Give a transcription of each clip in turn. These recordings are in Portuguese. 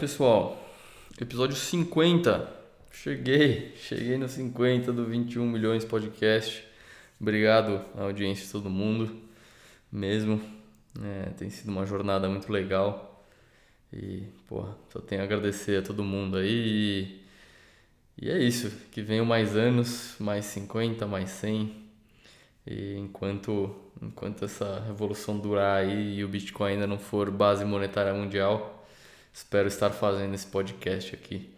pessoal. Episódio 50. Cheguei, cheguei no 50 do 21 milhões podcast. Obrigado à audiência de todo mundo, mesmo. É, tem sido uma jornada muito legal. E, porra, só tenho a agradecer a todo mundo aí. E, e é isso, que venham mais anos, mais 50, mais 100. E enquanto, enquanto essa revolução durar aí e o Bitcoin ainda não for base monetária mundial, Espero estar fazendo esse podcast aqui.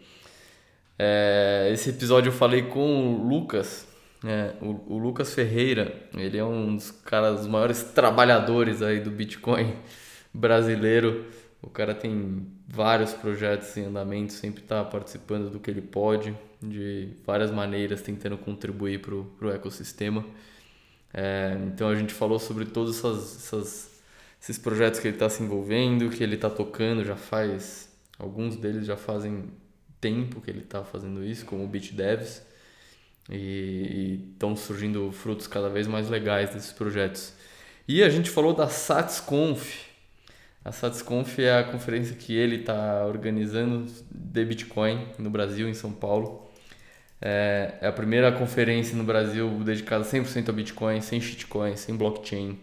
É, esse episódio eu falei com o Lucas, né? o, o, Lucas Ferreira. Ele é um dos caras, dos maiores trabalhadores aí do Bitcoin brasileiro. O cara tem vários projetos em andamento, sempre está participando do que ele pode, de várias maneiras, tentando contribuir para o ecossistema. É, então a gente falou sobre todas essas, essas esses projetos que ele está se envolvendo, que ele está tocando, já faz. Alguns deles já fazem tempo que ele está fazendo isso, como o Beat Devs, e estão surgindo frutos cada vez mais legais desses projetos. E a gente falou da SatsConf. A SatsConf é a conferência que ele está organizando de Bitcoin no Brasil, em São Paulo. É, é a primeira conferência no Brasil dedicada 100% a Bitcoin, sem shitcoin, sem blockchain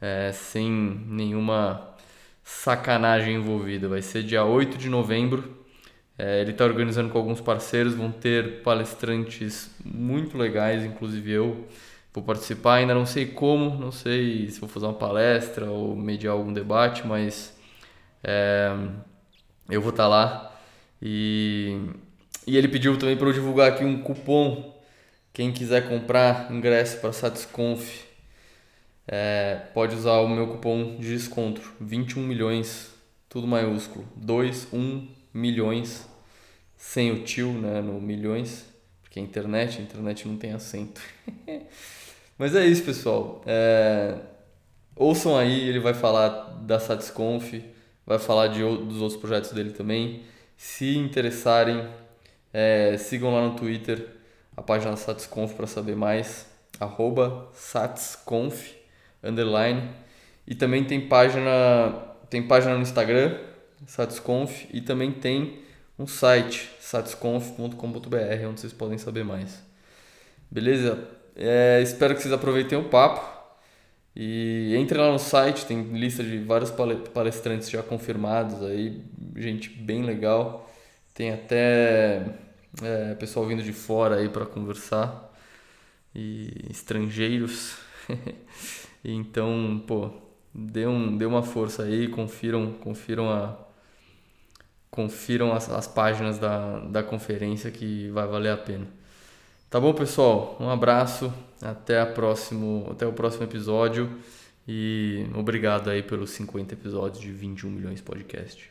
é, sem nenhuma sacanagem envolvida. Vai ser dia 8 de novembro. É, ele está organizando com alguns parceiros, vão ter palestrantes muito legais, inclusive eu vou participar. Ainda não sei como, não sei se vou fazer uma palestra ou mediar algum debate, mas é, eu vou estar tá lá. E, e ele pediu também para eu divulgar aqui um cupom. Quem quiser comprar ingresso para Satisconf é, pode usar o meu cupom de desconto 21 milhões, tudo maiúsculo, 2, 1 milhões, sem o tio né, no milhões, porque a internet, a internet não tem acento. Mas é isso, pessoal. É, ouçam aí, ele vai falar da Satisconf, vai falar de, dos outros projetos dele também. Se interessarem, é, sigam lá no Twitter a página Satisconf para saber mais, arroba Satsconf underline. E também tem página, tem página no Instagram, Satisconf, e também tem um site, satisconf.com.br, onde vocês podem saber mais. Beleza? É, espero que vocês aproveitem o papo. E entre lá no site, tem lista de vários palestrantes já confirmados aí, gente bem legal. Tem até é, pessoal vindo de fora aí para conversar e estrangeiros. Então, pô, dê, um, dê uma força aí, confiram, confiram a confiram as, as páginas da, da conferência que vai valer a pena. Tá bom, pessoal? Um abraço, até, a próximo, até o próximo episódio e obrigado aí pelos 50 episódios de 21 milhões podcast.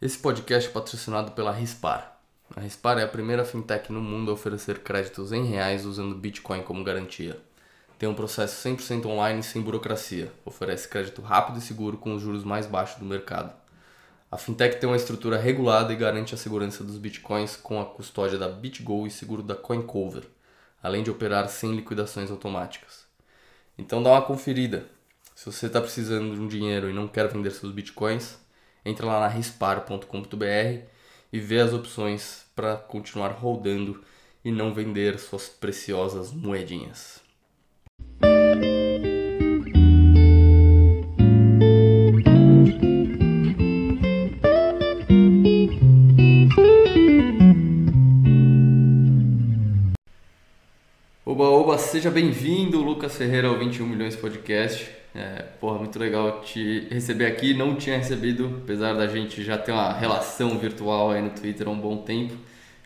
Esse podcast é patrocinado pela Rispar. A Rispar é a primeira fintech no mundo a oferecer créditos em reais usando Bitcoin como garantia. Tem um processo 100% online sem burocracia. Oferece crédito rápido e seguro com os juros mais baixos do mercado. A fintech tem uma estrutura regulada e garante a segurança dos bitcoins com a custódia da BitGo e seguro da CoinCover, além de operar sem liquidações automáticas. Então dá uma conferida. Se você está precisando de um dinheiro e não quer vender seus bitcoins, entre lá na rispar.com.br e vê as opções para continuar rodando e não vender suas preciosas moedinhas. Oba, oba, seja bem-vindo, Lucas Ferreira, ao 21 Milhões Podcast. É, porra, muito legal te receber aqui. Não tinha recebido, apesar da gente já ter uma relação virtual aí no Twitter há um bom tempo.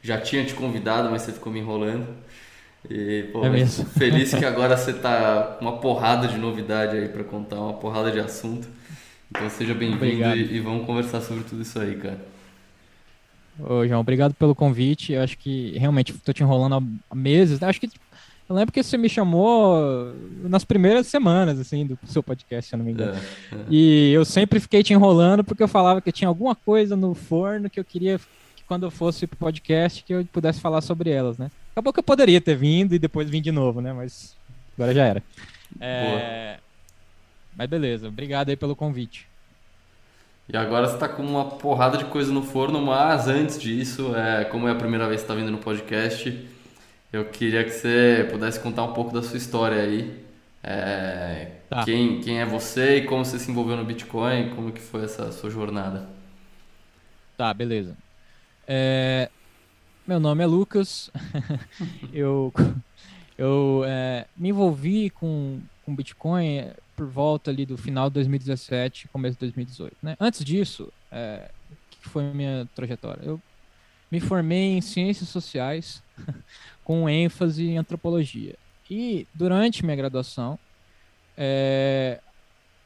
Já tinha te convidado, mas você ficou me enrolando. E, pô, é feliz que agora você tá com uma porrada de novidade aí para contar, uma porrada de assunto. Então seja bem-vindo e, e, vamos conversar sobre tudo isso aí, cara. Ô, João, obrigado pelo convite. Eu acho que realmente tô te enrolando há meses. Acho que eu lembro que você me chamou nas primeiras semanas, assim, do seu podcast, se eu não me engano. É, é. E eu sempre fiquei te enrolando porque eu falava que tinha alguma coisa no forno que eu queria que quando eu fosse pro podcast que eu pudesse falar sobre elas, né? Acabou que eu poderia ter vindo e depois vim de novo, né? Mas agora já era. É... Mas beleza, obrigado aí pelo convite. E agora você está com uma porrada de coisa no forno, mas antes disso, é, como é a primeira vez que está vindo no podcast, eu queria que você pudesse contar um pouco da sua história aí. É, tá. quem, quem é você e como você se envolveu no Bitcoin, como que foi essa sua jornada? Tá, beleza. É, meu nome é Lucas. eu eu é, me envolvi com, com Bitcoin por volta ali do final de 2017, começo de 2018. Né? Antes disso, é, o que foi a minha trajetória? Eu me formei em ciências sociais com ênfase em antropologia. E durante minha graduação, é,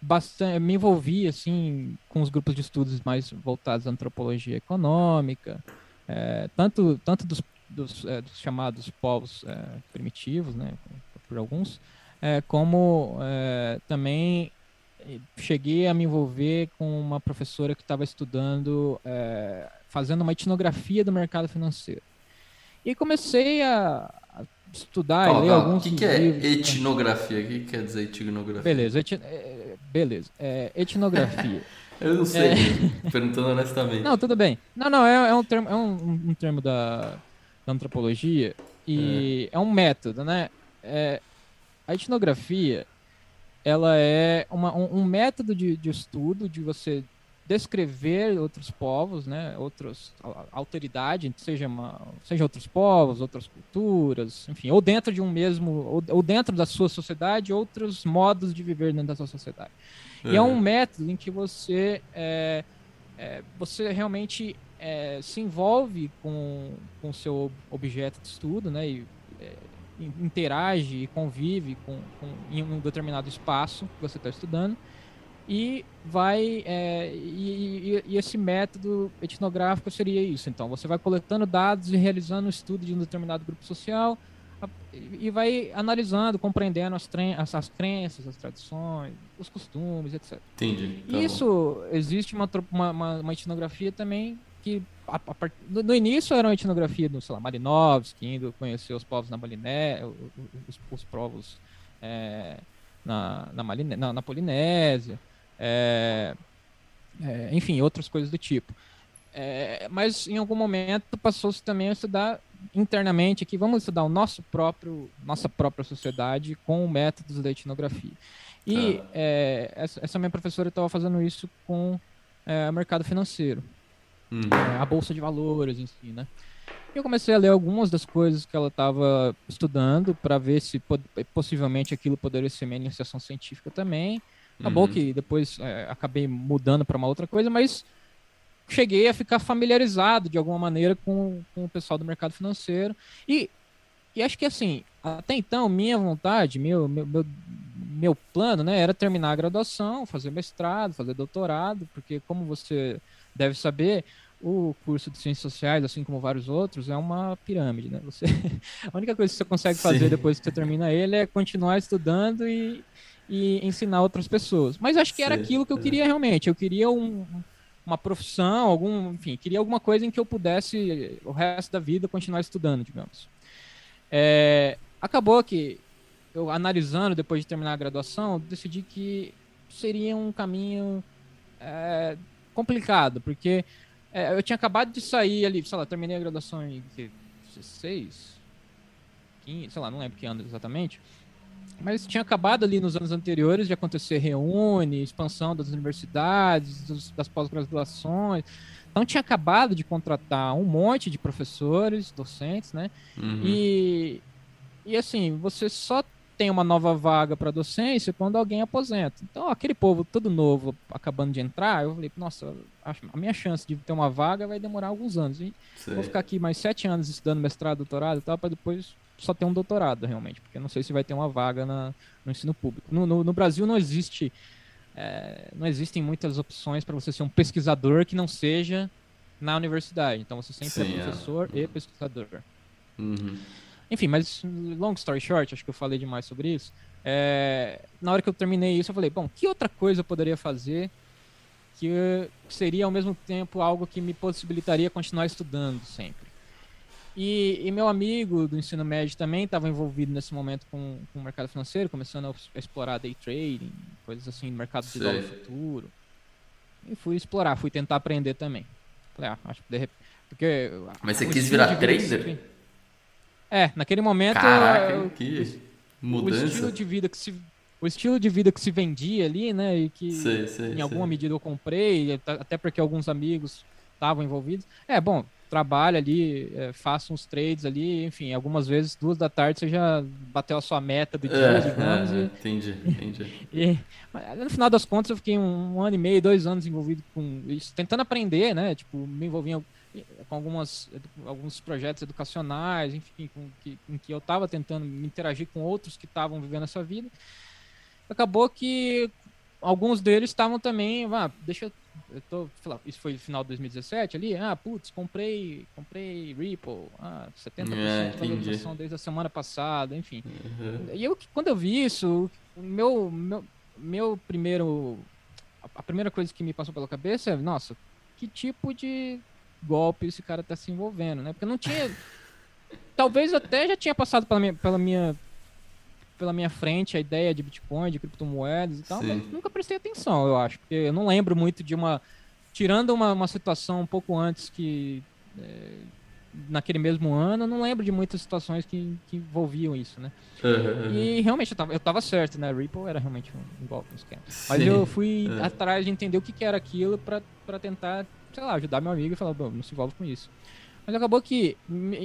bastante, me envolvi assim com os grupos de estudos mais voltados à antropologia econômica, é, tanto, tanto dos, dos, é, dos chamados povos é, primitivos, né, por alguns, é, como é, também cheguei a me envolver com uma professora que estava estudando, fazendo uma etnografia do mercado financeiro. E comecei a, estudar calma, e ler alguns O que, que é etnografia? O que quer dizer etnografia? Beleza, eti, beleza. etnografia. Eu não sei, é... perguntando honestamente. Não, tudo bem. Não, não, é, é um termo, é um, um termo da, da, antropologia e é. é, um método, né? É, a etnografia, ela é uma, um, um método de, de estudo de você descrever outros povos, né, outros alteridade, seja uma, seja outros povos, outras culturas, enfim, ou dentro de um mesmo, ou, ou dentro da sua sociedade, outros modos de viver dentro da sua sociedade. E é um uhum. método em que você, é, é, você realmente é, se envolve com o seu objeto de estudo, né? E, é, interage e convive com, com, em um determinado espaço que você está estudando e vai é, e, e, esse método etnográfico seria isso então você vai coletando dados e realizando um estudo de um determinado grupo social e vai analisando, compreendendo as, as, as crenças, as tradições, os costumes, etc. Entendi. Tá Isso, bom. existe uma, uma, uma, etnografia também que a, a, no início era uma etnografia do, sei lá, Marinovski, indo conhecer os povos na Baliné, os, os povos é, na, na, Maliné, na, na Polinésia, é, é, enfim, outras coisas do tipo. É, mas em algum momento passou-se também a estudar internamente aqui, vamos estudar o nosso próprio, nossa própria sociedade com métodos da etnografia. E ah. é, essa, essa, minha professora estava fazendo isso com é, o mercado financeiro, uhum. é, a bolsa de valores em si, né? Eu comecei a ler algumas das coisas que ela estava estudando para ver se possivelmente aquilo poderia ser minha iniciação científica também. Acabou uhum. que depois é, acabei mudando para uma outra coisa, mas cheguei a ficar familiarizado de alguma maneira com, com o pessoal do mercado financeiro. E, e acho que assim, até então, minha vontade, meu, meu, meu, meu plano, né, era terminar a graduação, fazer mestrado, fazer doutorado, porque como você deve saber, o curso de ciências sociais, assim como vários outros, é uma pirâmide, né? Você, a única coisa que você consegue fazer Sim. depois que você termina ele é continuar estudando e, e ensinar outras pessoas. Mas acho que Sim. era aquilo que eu queria realmente. Eu queria um, uma profissão, algum, enfim, queria alguma coisa em que eu pudesse o resto da vida continuar estudando, digamos. É, acabou que eu analisando depois de terminar a graduação, decidi que seria um caminho é, complicado, porque é, eu tinha acabado de sair ali, sei lá, terminei a graduação em 16, 15, sei lá, não lembro que ano exatamente. Mas tinha acabado ali nos anos anteriores de acontecer reúne, expansão das universidades, dos, das pós-graduações. Então tinha acabado de contratar um monte de professores, docentes, né? Uhum. E, e assim, você só tem uma nova vaga para docência quando alguém aposenta. Então, aquele povo todo novo acabando de entrar, eu falei, nossa, a minha chance de ter uma vaga vai demorar alguns anos. Vou ficar aqui mais sete anos estudando mestrado, doutorado e tal, para depois só ter um doutorado, realmente, porque eu não sei se vai ter uma vaga na, no ensino público. No, no, no Brasil não existe. É, não existem muitas opções para você ser um pesquisador que não seja na universidade. Então você sempre é Sim, é professor é. e pesquisador. Uhum. Enfim, mas long story short, acho que eu falei demais sobre isso. É, na hora que eu terminei isso, eu falei, bom, que outra coisa eu poderia fazer que seria ao mesmo tempo algo que me possibilitaria continuar estudando sempre? E, e, meu amigo do ensino médio também estava envolvido nesse momento com, com o mercado financeiro, começando a explorar day trading, coisas assim, mercado de dólar futuro. e fui explorar, fui tentar aprender também. Falei, ah, acho que de repente. Porque Mas você quis virar trader? É, naquele momento. Caraca, eu, que mudança. O estilo de vida que se o estilo de vida que se vendia ali, né, e que sei, sei, em alguma sei. medida eu comprei, até porque alguns amigos estavam envolvidos. É, bom, trabalha ali, é, faça uns trades ali, enfim, algumas vezes, duas da tarde, você já bateu a sua meta do dia, é, digamos. É, e, entendi, entendi. E, no final das contas, eu fiquei um, um, ano e meio, dois anos envolvido com isso, tentando aprender, né, tipo, me envolvi em, com algumas, alguns projetos educacionais, enfim, com que, em que eu estava tentando me interagir com outros que estavam vivendo essa vida. Acabou que alguns deles estavam também, ah, deixa eu eu tô, lá, isso foi final de 2017 ali, ah, putz, comprei, comprei Ripple, ah, 70% é, de valorização desde a semana passada, enfim. Uhum. E eu, quando eu vi isso, meu, meu, meu primeiro, a primeira coisa que me passou pela cabeça é, nossa, que tipo de golpe esse cara tá se envolvendo, né? Porque não tinha, talvez até já tinha passado pela minha, pela minha pela minha frente a ideia de Bitcoin, de criptomoedas e tal, Sim. mas nunca prestei atenção, eu acho. Porque eu não lembro muito de uma. Tirando uma, uma situação um pouco antes que. É, naquele mesmo ano, eu não lembro de muitas situações que, que envolviam isso, né? Uhum, E realmente eu tava, eu tava certo, né? Ripple era realmente um, um golpe, um esquema. Mas eu fui uhum. atrás de entender o que, que era aquilo para tentar, sei lá, ajudar meu amigo e falar, não se envolve com isso. Mas acabou que,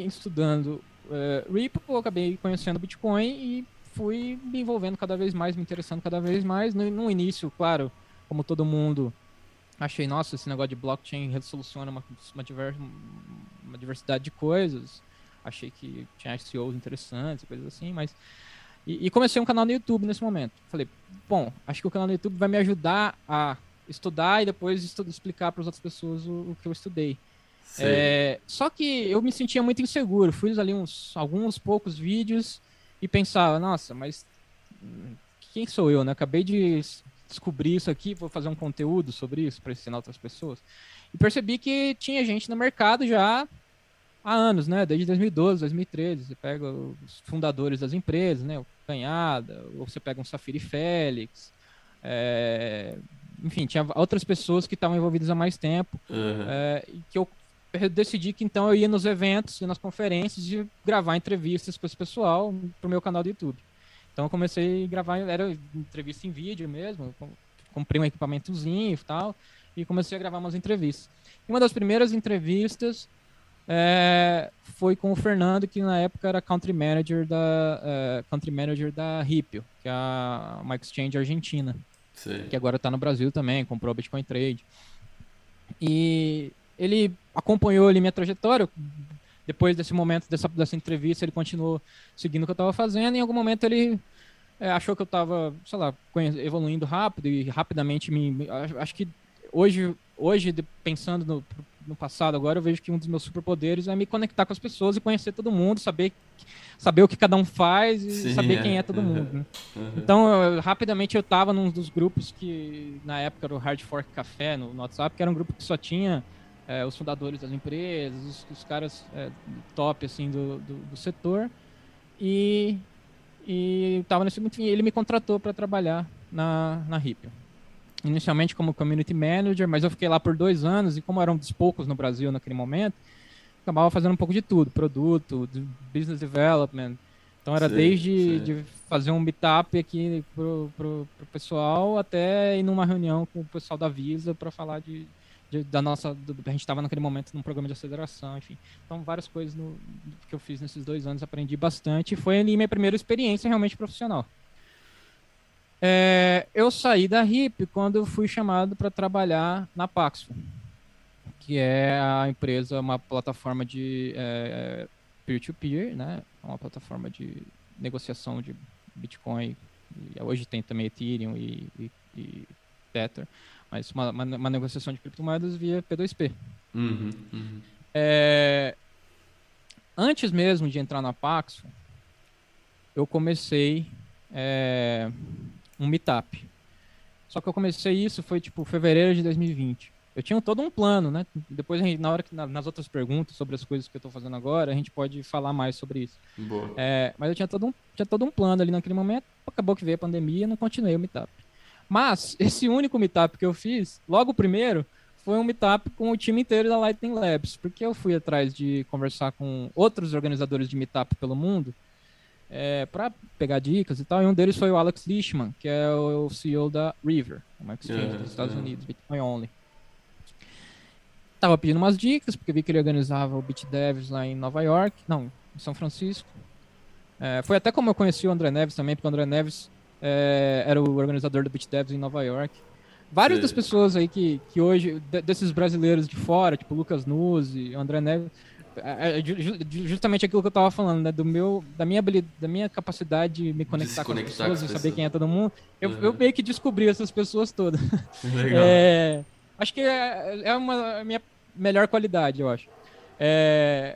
estudando uh, Ripple, eu acabei conhecendo Bitcoin e fui me envolvendo cada vez mais, me interessando cada vez mais. No, no início, claro, como todo mundo, achei, nossa, esse negócio de blockchain resoluciona uma, uma, diver, uma diversidade de coisas. Achei que tinha ICOs interessantes, coisas assim, mas. E, e, comecei um canal no YouTube nesse momento. Falei, bom, acho que o canal no YouTube vai me ajudar a estudar e depois explicar para as outras pessoas o, o, que eu estudei. É, só que eu me sentia muito inseguro. Fiz ali uns alguns poucos vídeos e pensava, nossa, mas quem sou eu, né? Acabei de descobrir isso aqui, vou fazer um conteúdo sobre isso para ensinar outras pessoas. E percebi que tinha gente no mercado já há anos, né? Desde 2012, 2013. Você pega os fundadores das empresas, né? O Canhada, ou você pega um Safiri Félix. É... Enfim, tinha outras pessoas que estavam envolvidas há mais tempo. Uhum. É... que eu eu decidi que então eu ia nos eventos e nas conferências e gravar entrevistas com esse pessoal pro meu canal do YouTube. Então eu comecei a gravar, era entrevista em vídeo mesmo, comprei um equipamentozinho e tal, e comecei a gravar umas entrevistas. E uma das primeiras entrevistas é, foi com o Fernando, que na época era country manager da, uh, country manager da Ripio, que é a, uma exchange argentina, Sim. que agora está no Brasil também, comprou Bitcoin Trade. E ele acompanhou ali minha trajetória. Depois desse momento, dessa, dessa entrevista, ele continuou seguindo o que eu estava fazendo. E em algum momento ele é, achou que eu estava, sei lá, evoluindo rápido e rapidamente me. Acho que hoje, hoje pensando no, no passado agora, eu vejo que um dos meus superpoderes é me conectar com as pessoas e conhecer todo mundo, saber, saber o que cada um faz e Sim, saber é. quem é todo uhum. mundo. Né? Uhum. Então, eu, rapidamente eu estava num dos grupos que na época era o Hard Fork Café no, no WhatsApp, que era um grupo que só tinha é, os fundadores das empresas, os, os caras é, top assim do, do, do, setor e e tava nesse enfim, ele me contratou para trabalhar na na Ripple. Inicialmente como community manager, mas eu fiquei lá por dois anos e como eram dos poucos no Brasil naquele momento, acabava fazendo um pouco de tudo, produto, business development. Então era sim, desde sim. de fazer um meetup aqui pro, pro, pro pessoal até ir numa reunião com o pessoal da Visa para falar de, de, da nossa. Do, a gente estava naquele momento num programa de aceleração, enfim. Então, várias coisas no, que eu fiz nesses dois anos, aprendi bastante. Foi ali minha primeira experiência realmente profissional. É, eu saí da RIP quando fui chamado para trabalhar na Paxful, que é a empresa, uma plataforma de é, peer-to-peer, -peer, né? Uma plataforma de negociação de Bitcoin. hoje tem também Ethereum e, e, e Tether mas uma, uma, uma negociação de criptomoedas via P2P. Uhum, uhum. É, antes mesmo de entrar na Paxo, eu comecei é, um meetup. Só que eu comecei isso foi tipo fevereiro de 2020. Eu tinha todo um plano, né? Depois, gente, na hora que nas outras perguntas sobre as coisas que eu estou fazendo agora, a gente pode falar mais sobre isso. É, mas eu tinha todo, um, tinha todo um plano ali naquele momento. Acabou que veio a pandemia e não continuei o meetup. Mas esse único meetup que eu fiz, logo o primeiro, foi um meetup com o time inteiro da Lightning Labs, porque eu fui atrás de conversar com outros organizadores de meetup pelo mundo é, para pegar dicas e tal. E um deles foi o Alex Lishman, que é o CEO da River, uma exchange dos Estados Unidos, Bitcoin Only. Tava pedindo umas dicas, porque vi que ele organizava o BitDevs lá em Nova York, não, em São Francisco. É, foi até como eu conheci o André Neves também, porque o André Neves é, era o organizador do BitDevs em Nova York. Várias das pessoas aí que, que hoje, desses brasileiros de fora, tipo Lucas Nuzzi, André Neves, é, é, justamente aquilo que eu tava falando, né? Do meu, da minha habilidade, da minha capacidade de me conectar com as pessoas e saber quem é todo mundo. Eu, uhum. eu meio que descobri essas pessoas todas. Legal. É, acho que é, é uma a minha melhor qualidade, eu acho. É,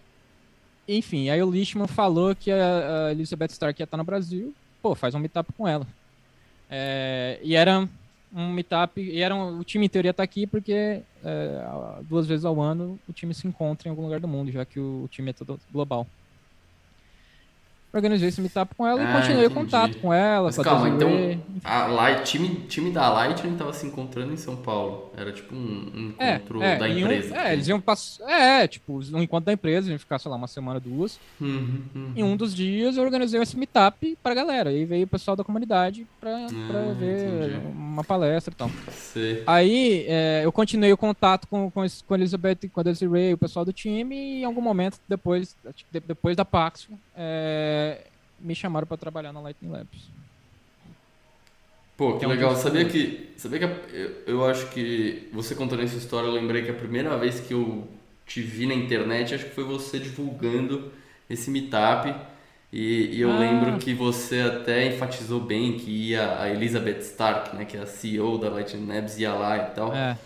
enfim, aí o Lishman falou que a, a Elizabeth Stark ia estar no Brasil. Pô, faz um meetup com ela. É, e era um meetup, e era um, o time em teoria tá aqui porque é, duas vezes ao ano o time se encontra em algum lugar do mundo, já que o, o time é todo global organizei esse meetup com ela ah, e continuei entendi. o contato com ela. Mas calma, então a Light, time, time da Lightning estava se encontrando em São Paulo. Era tipo um, um encontro é, é, da empresa. Um, é, eles iam passar. É, tipo, um encontro da empresa, gente ficar, sei lá, uma semana, duas. Uhum, uhum. Em um dos dias eu organizei esse meetup pra galera. E veio o pessoal da comunidade pra, ah, ver entendi. uma palestra e tal. Sei. Aí é, eu continuei o contato com, com, com a Elizabeth, com a Desiree, o pessoal do time, e em algum momento, depois, depois da Paxo, é, me chamaram para trabalhar na Lightning Labs. Pô, que, é legal. Sabia que, sabia que eu, eu acho que você contando essa história, eu lembrei que a primeira vez que eu te vi na internet, acho que foi você divulgando esse meetup. E, e eu ah. lembro que você até enfatizou bem que ia a Elizabeth Stark, né, que é a CEO da Lightning Labs, ia lá e tal. É.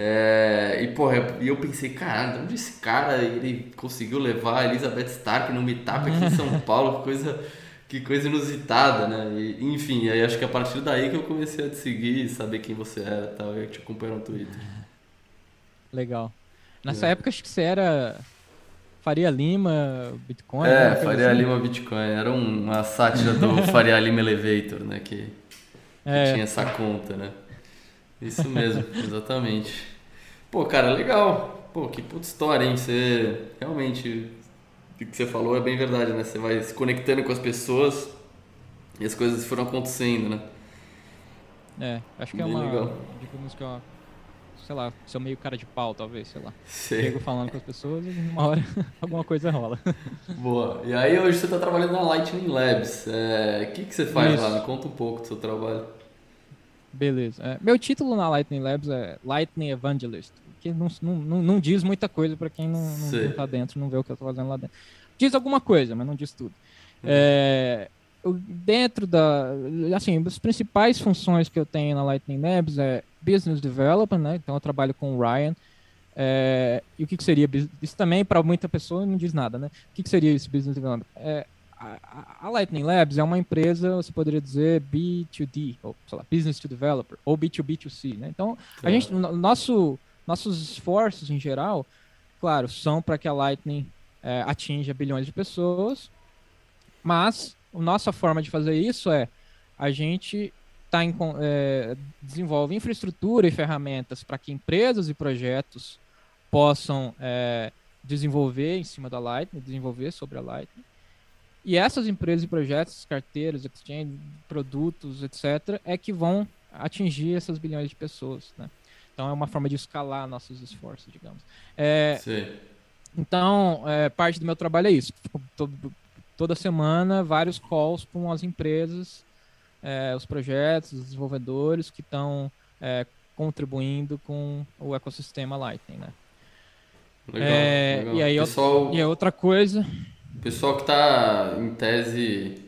É, e porra, eu pensei, cara, de onde esse cara ele conseguiu levar a Elizabeth Stark no meetup aqui em São Paulo? Que coisa, que coisa inusitada, né? E, enfim, aí acho que a partir daí que eu comecei a te seguir, saber quem você era e tal, eu te acompanho no Twitter. Legal. Nessa é. época acho que você era Faria Lima, Bitcoin. É, Faria assim. Lima Bitcoin. Era uma sátira do Faria Lima Elevator, né? Que, que é. tinha essa conta, né? Isso mesmo, exatamente. Pô, cara, legal. Pô, que puta história, hein? Você realmente. O que você falou é bem verdade, né? Você vai se conectando com as pessoas e as coisas foram acontecendo, né? É, acho que é bem é uma. Legal. Digamos que é uma. Sei lá, sou meio cara de pau, talvez, sei lá. Sei. Chego falando com as pessoas e uma hora alguma coisa rola. Boa. E aí hoje você está trabalhando na Lightning Labs. É, o que, que você faz Isso. lá? Me conta um pouco do seu trabalho. Beleza. É, meu título na Lightning Labs é Lightning Evangelist, que não, não, não diz muita coisa para quem não, não, não tá dentro, não vê o que eu tô fazendo lá dentro. Diz alguma coisa, mas não diz tudo. Uhum. É, dentro da. Assim, as principais funções que eu tenho na Lightning Labs é Business Development, né? Então eu trabalho com o Ryan. É, e o que, que seria isso também para muita pessoa não diz nada, né? O que, que seria esse business development? É, a, Lightning Labs é uma empresa, você poderia dizer B2D, ou sei lá, Business to Developer, ou B2B2C, né? Então, a gente, nosso, nossos esforços em geral, claro, são para que a Lightning é, atinja bilhões de pessoas, mas a nossa forma de fazer isso é a gente tá em, é, desenvolve infraestrutura e ferramentas para que empresas e projetos possam é, desenvolver em cima da Lightning, desenvolver sobre a Lightning, e essas empresas e projetos, carteiras, exchange, produtos, etc., é que vão atingir essas bilhões de pessoas, né? Então é uma forma de escalar nossos esforços, digamos. É, Sim. Então, é, parte do meu trabalho é isso. Todo, toda semana, vários calls com as empresas, é, os projetos, os desenvolvedores que estão é, contribuindo com o ecossistema Lightning, né? Legal, é, legal. E aí, Pessoal... e outra coisa o pessoal que está em tese.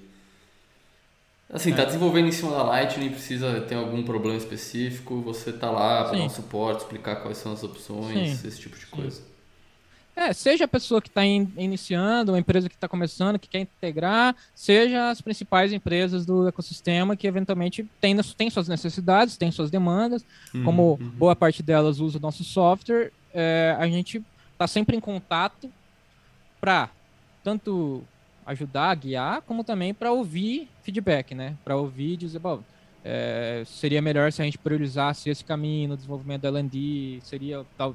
Assim, está é. desenvolvendo em cima da Lightning, precisa ter algum problema específico, você está lá para dar um suporte, explicar quais são as opções, Sim. esse tipo de coisa. É, seja a pessoa que está in, iniciando, uma empresa que está começando, que quer integrar, seja as principais empresas do ecossistema que eventualmente têm tem suas necessidades, têm suas demandas, uhum, como uhum. boa parte delas usa o nosso software, é, a gente está sempre em contato para tanto ajudar, guiar, como também para ouvir feedback, né? Para ouvir e dizer, bom, é, seria melhor se a gente priorizasse esse caminho no desenvolvimento da L&D, seria tal,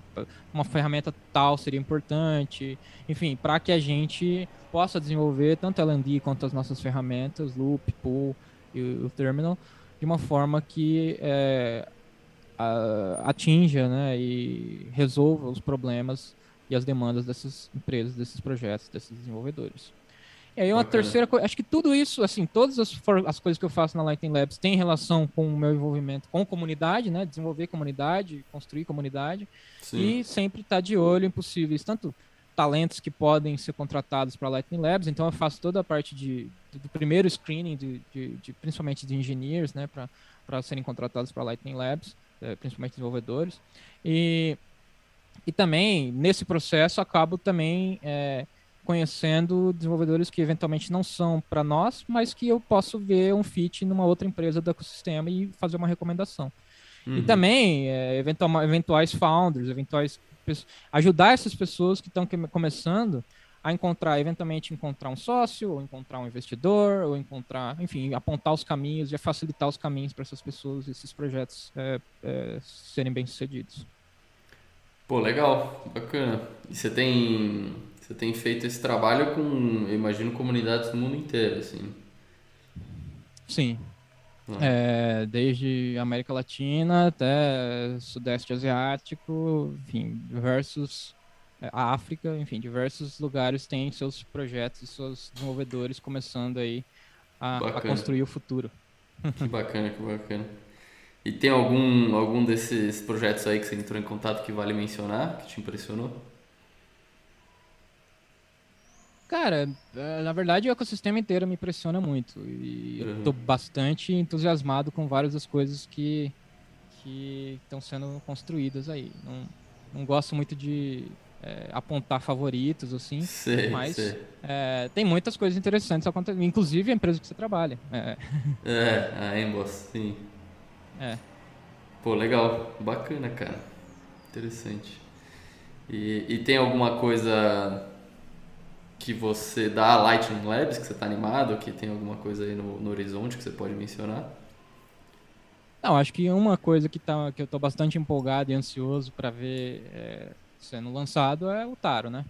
uma ferramenta tal seria importante, enfim, para que a gente possa desenvolver tanto a L&D quanto as nossas ferramentas, Loop, Pool e o Terminal, de uma forma que é, a, atinja né, e resolva os problemas e as demandas dessas empresas, desses projetos, desses desenvolvedores. E aí uma Bacana. terceira coisa, acho que tudo isso, assim, todas as, as coisas que eu faço na Lightning Labs têm relação com o meu envolvimento com comunidade, né? Desenvolver comunidade, construir comunidade Sim. e sempre estar tá de olho em possíveis, tanto talentos que podem ser contratados para Lightning Labs, então eu faço toda a parte de, do primeiro screening, de, de, de principalmente de engineers, né? Para serem contratados para Lightning Labs, é, principalmente desenvolvedores. E, e também, nesse processo, acabo também... É, conhecendo desenvolvedores que eventualmente não são para nós, mas que eu posso ver um fit numa outra empresa do ecossistema e fazer uma recomendação. Uhum. E também é, eventual, eventuais founders, eventuais ajudar essas pessoas que estão começando a encontrar, eventualmente encontrar um sócio, ou encontrar um investidor, ou encontrar, enfim, apontar os caminhos e facilitar os caminhos para essas pessoas, esses projetos é, é, serem bem sucedidos. Pô, legal, bacana. E você tem você tem feito esse trabalho com, eu imagino, comunidades do mundo inteiro, assim. Sim. Ah. É, desde América Latina até Sudeste Asiático, enfim, diversos é, a África, enfim, diversos lugares têm seus projetos e seus desenvolvedores começando aí a, a, construir o futuro. Que bacana, que bacana. E tem algum, algum desses projetos aí que você entrou em contato que vale mencionar, que te impressionou? Cara, é, na verdade o ecossistema inteiro me impressiona muito. E uhum. eu tô bastante entusiasmado com várias das coisas que que estão sendo construídas aí. Não, não gosto muito de é, apontar favoritos, assim, sei, mas sei. É, tem muitas coisas interessantes acontecendo, inclusive a empresa que você trabalha. É, é a Embos, sim. É. Pô, legal, bacana, cara. Interessante. E, e tem alguma coisa que você dá a Lightning Labs, que você está animado, que tem alguma coisa aí no, no horizonte que você pode mencionar? Não, acho que uma coisa que, tá, que eu estou bastante empolgado e ansioso para ver é, sendo lançado é o Taro, né?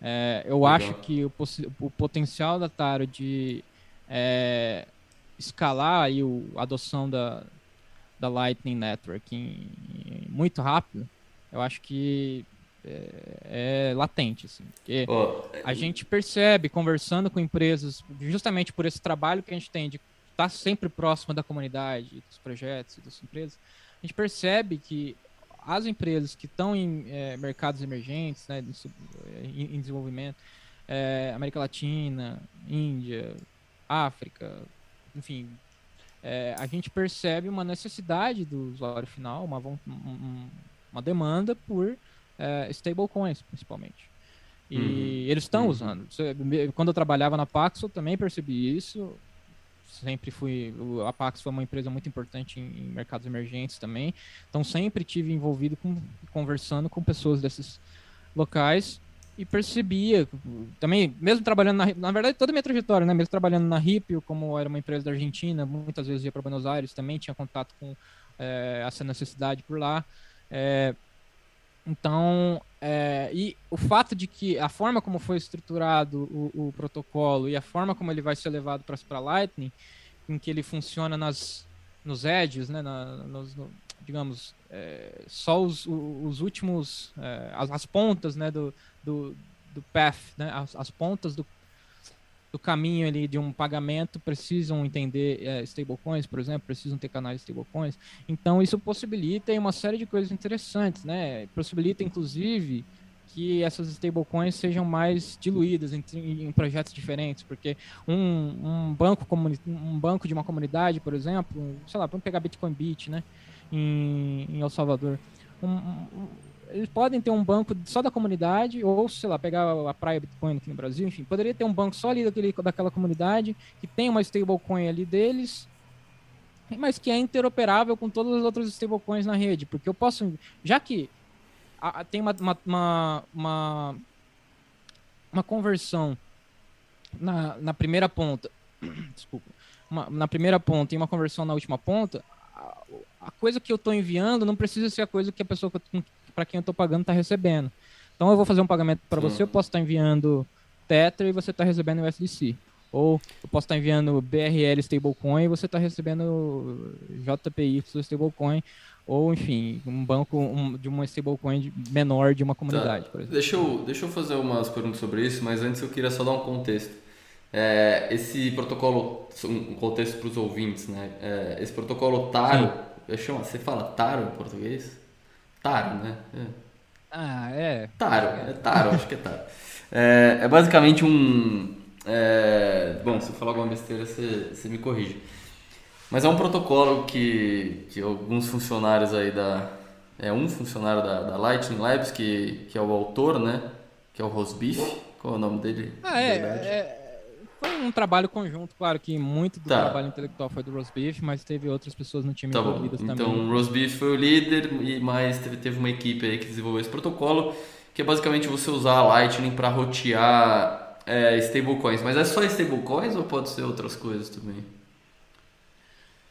É, eu Legal. acho que o, o, potencial da Taro de é, escalar aí o, a adoção da, da Lightning Network em, em, muito rápido, eu acho que é, é latente, assim. Porque oh, a gente percebe, conversando com empresas, justamente por esse trabalho que a gente tem de estar sempre próximo da comunidade, dos projetos e das empresas, a gente percebe que as empresas que estão em é, mercados emergentes, né, em, em desenvolvimento, é, América Latina, Índia, África, enfim, é, a gente percebe uma necessidade do usuário final, uma, uma, uma demanda por é, stablecoins, principalmente. E uhum. eles estão uhum. usando. Quando eu trabalhava na Paxo, também percebi isso. Sempre fui. A Paxo foi uma empresa muito importante em, em mercados emergentes também. Então sempre tive envolvido com conversando com pessoas desses locais e percebia também, mesmo trabalhando na, na verdade, toda a minha trajetória, né, mesmo trabalhando na Ripio, como era uma empresa da Argentina, muitas vezes ia para Buenos Aires, também tinha contato com é, essa necessidade por lá. É, então, é, e o fato de que a forma como foi estruturado o, o protocolo e a forma como ele vai ser levado para Lightning, em que ele funciona nas, nos edges, né, na, nos, no, digamos, é, só os, os últimos, é, as, as, pontas né, do, do, do path, né, as, as pontas do, do caminho ali de um pagamento precisam entender é, stablecoins, por exemplo, precisam ter canais de stablecoins. Então isso possibilita uma série de coisas interessantes, né? Possibilita inclusive que essas stablecoins sejam mais diluídas em, em, projetos diferentes, porque um, um banco um banco de uma comunidade, por exemplo, sei lá, vamos pegar Bitcoin Beach, né, em, em El Salvador, um, um eles podem ter um banco só da comunidade, ou, sei lá, pegar a praia Bitcoin aqui no Brasil, enfim, poderia ter um banco só ali daquele, daquela comunidade, que tem uma stablecoin ali deles, mas que é interoperável com todas as outras stablecoins na rede, porque eu posso, já que a, tem uma, uma, uma, uma, conversão na, na primeira ponta, desculpa, uma, na primeira ponta e uma conversão na última ponta, a, coisa que eu estou enviando não precisa ser a coisa que a pessoa para quem eu estou pagando está recebendo. Então eu vou fazer um pagamento para você, eu posso estar tá enviando Tether e você está recebendo USDC. Ou eu posso estar tá enviando BRL stablecoin e você está recebendo JPY stablecoin. Ou, enfim, um banco um, de uma stablecoin menor de uma comunidade, tá. por exemplo. Deixa eu, deixa eu fazer umas perguntas sobre isso, mas antes eu queria só dar um contexto. É, esse protocolo, um contexto para os ouvintes, né? É, esse protocolo Taro, chamo, você fala Taro em português? Taro, né? É. Ah, é. Taro, é Taro, acho que é Taro. É, é basicamente um. É, bom, se eu falar alguma besteira, você, você me corrige. Mas é um protocolo que, que alguns funcionários aí da. É um funcionário da, da Lightning Labs, que, que é o autor, né? Que é o Rosbif. Qual é o nome dele? Ah, é, é foi um trabalho conjunto, claro que muito do tá. trabalho intelectual foi do Rosbeef, mas teve outras pessoas no time tá envolvidas bom. também. Então, o Rosbeef foi o líder, e mais teve, teve uma equipe aí que desenvolveu esse protocolo, que é basicamente você usar a Lightning para rotear é, stablecoins. Mas é só stablecoins ou pode ser outras coisas também?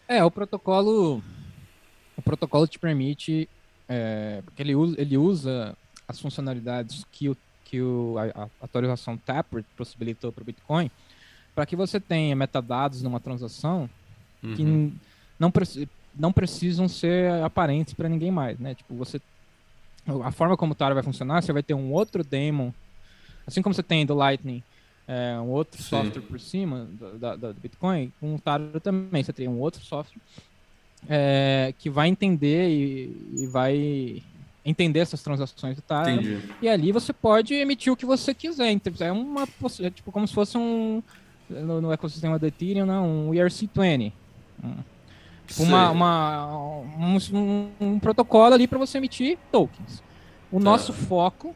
É, o protocolo, o protocolo te permite, é, porque ele usa, ele usa as funcionalidades que o que o, a, a atualização Taproot possibilitou para o Bitcoin, para que você tenha metadados numa transação uhum. que não, não precisam ser aparentes para ninguém mais, né? Tipo, você a forma como o Taro vai funcionar, você vai ter um outro daemon, assim como você tem do Lightning, é, um outro Sim. software por cima do, da, do Bitcoin, com o Taro também você tem um outro software é, que vai entender e, e vai entender essas transações do Taro. Entendi. E ali você pode emitir o que você quiser. É uma é tipo como se fosse um no, no ecossistema do Ethereum, não, né, um ERC20. Um, tipo uma, uma um, um, um, protocolo ali para você emitir tokens. O tá. nosso foco,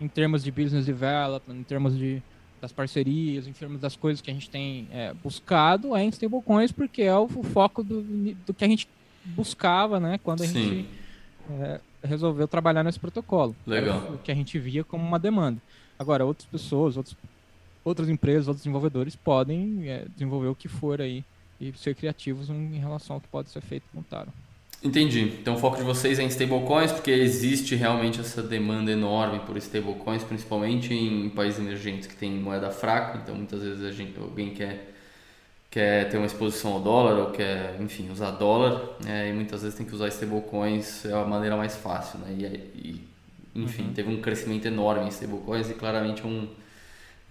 em termos de business development, em termos de, das parcerias, em termos das coisas que a gente tem é, buscado, é em stablecoins, porque é o, o foco do, do, que a gente buscava, né, quando a Sim. gente é, resolveu trabalhar nesse protocolo. Legal. O que a gente via como uma demanda. Agora, outras pessoas, outros, outras empresas, outros desenvolvedores podem é, desenvolver o que for aí e ser criativos em relação ao que pode ser feito com Taro. Entendi. Então o foco de vocês é em stablecoins, porque existe realmente essa demanda enorme por stablecoins, principalmente em países emergentes que tem moeda fraca. Então muitas vezes a gente, alguém quer quer ter uma exposição ao dólar ou quer, enfim, usar dólar, é, e muitas vezes tem que usar stablecoins, é a maneira mais fácil, né? E, e enfim, uhum. teve um crescimento enorme em stablecoins e claramente é um,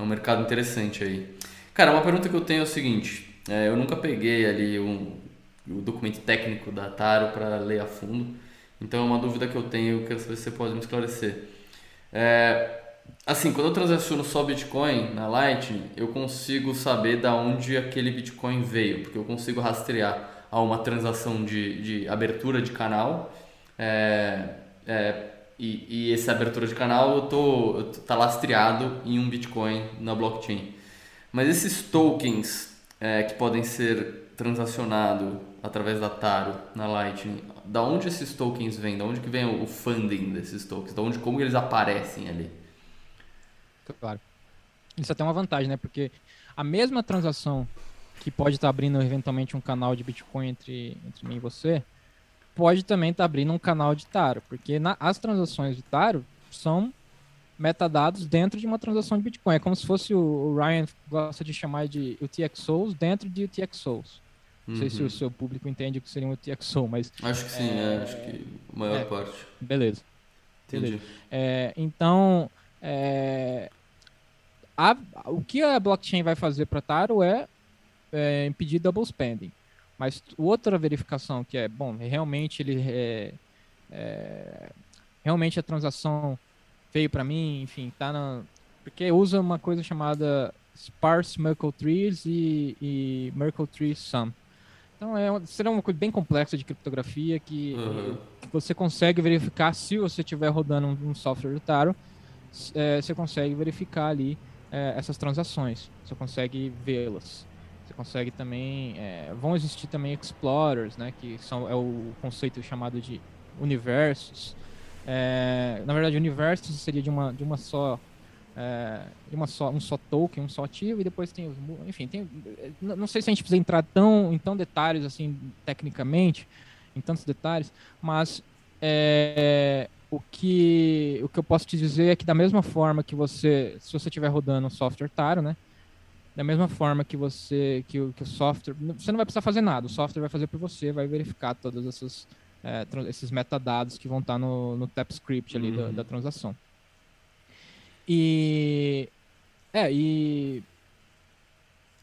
é um mercado interessante aí. Cara, uma pergunta que eu tenho é o seguinte, é, eu nunca peguei ali um, o documento técnico da Taro para ler a fundo, então é uma dúvida que eu tenho, se você pode me esclarecer. É, Assim, quando eu transaciono só Bitcoin na Lightning, eu consigo saber da onde aquele Bitcoin veio, porque eu consigo rastrear a uma transação de, de abertura de canal. É, é, e, e essa abertura de canal eu tô, eu tá lastreado em um Bitcoin na blockchain. Mas esses tokens é, que podem ser transacionados através da Taro na Lightning, da onde esses tokens vêm? Da onde que vem o funding desses tokens? Da onde, como eles aparecem ali? Claro. Isso até é uma vantagem, né? Porque a mesma transação que pode estar tá abrindo eventualmente um canal de Bitcoin entre, entre mim e você, pode também estar tá abrindo um canal de Taro, porque na, as transações de Taro são metadados dentro de uma transação de Bitcoin. É como se fosse o, o Ryan gosta de chamar de UTXOs dentro de UTXOs. Não sei se o uhum. seu público entende o que seria um UTXO, mas... Acho que sim, é, é, acho que a maior é, parte. Beleza. Entendi. Beleza. É, então, é, a, o que a blockchain vai fazer para Taro é, impedir double spending. Mas outra verificação que é, bom, realmente ele é, é realmente a transação veio para mim, enfim, tá na porque usa uma coisa chamada sparse Merkle trees e, e Merkle tree sum. Então é será uma coisa bem complexa de criptografia que, uhum. você consegue verificar se você estiver rodando um, um software do Taro é, você consegue verificar ali é, essas transações, você consegue vê-las. Você consegue também. É, vão existir também explorers, né, que são, é o conceito chamado de universos. É, na verdade, universos seria de uma, de uma só é, uma só, um só token, um só ativo, e depois tem. Enfim, tem, não sei se a gente precisa entrar tão, em tão detalhes, assim, tecnicamente, em tantos detalhes, mas é, o, que, o que eu posso te dizer é que, da mesma forma que você, se você estiver rodando um software Taro, né? Da mesma forma que você, que o, que o software, você não vai precisar fazer nada, o software vai fazer por você, vai verificar todos esses, é, esses metadados que vão estar no, no TypeScript ali uhum. da, da transação. E. É, e.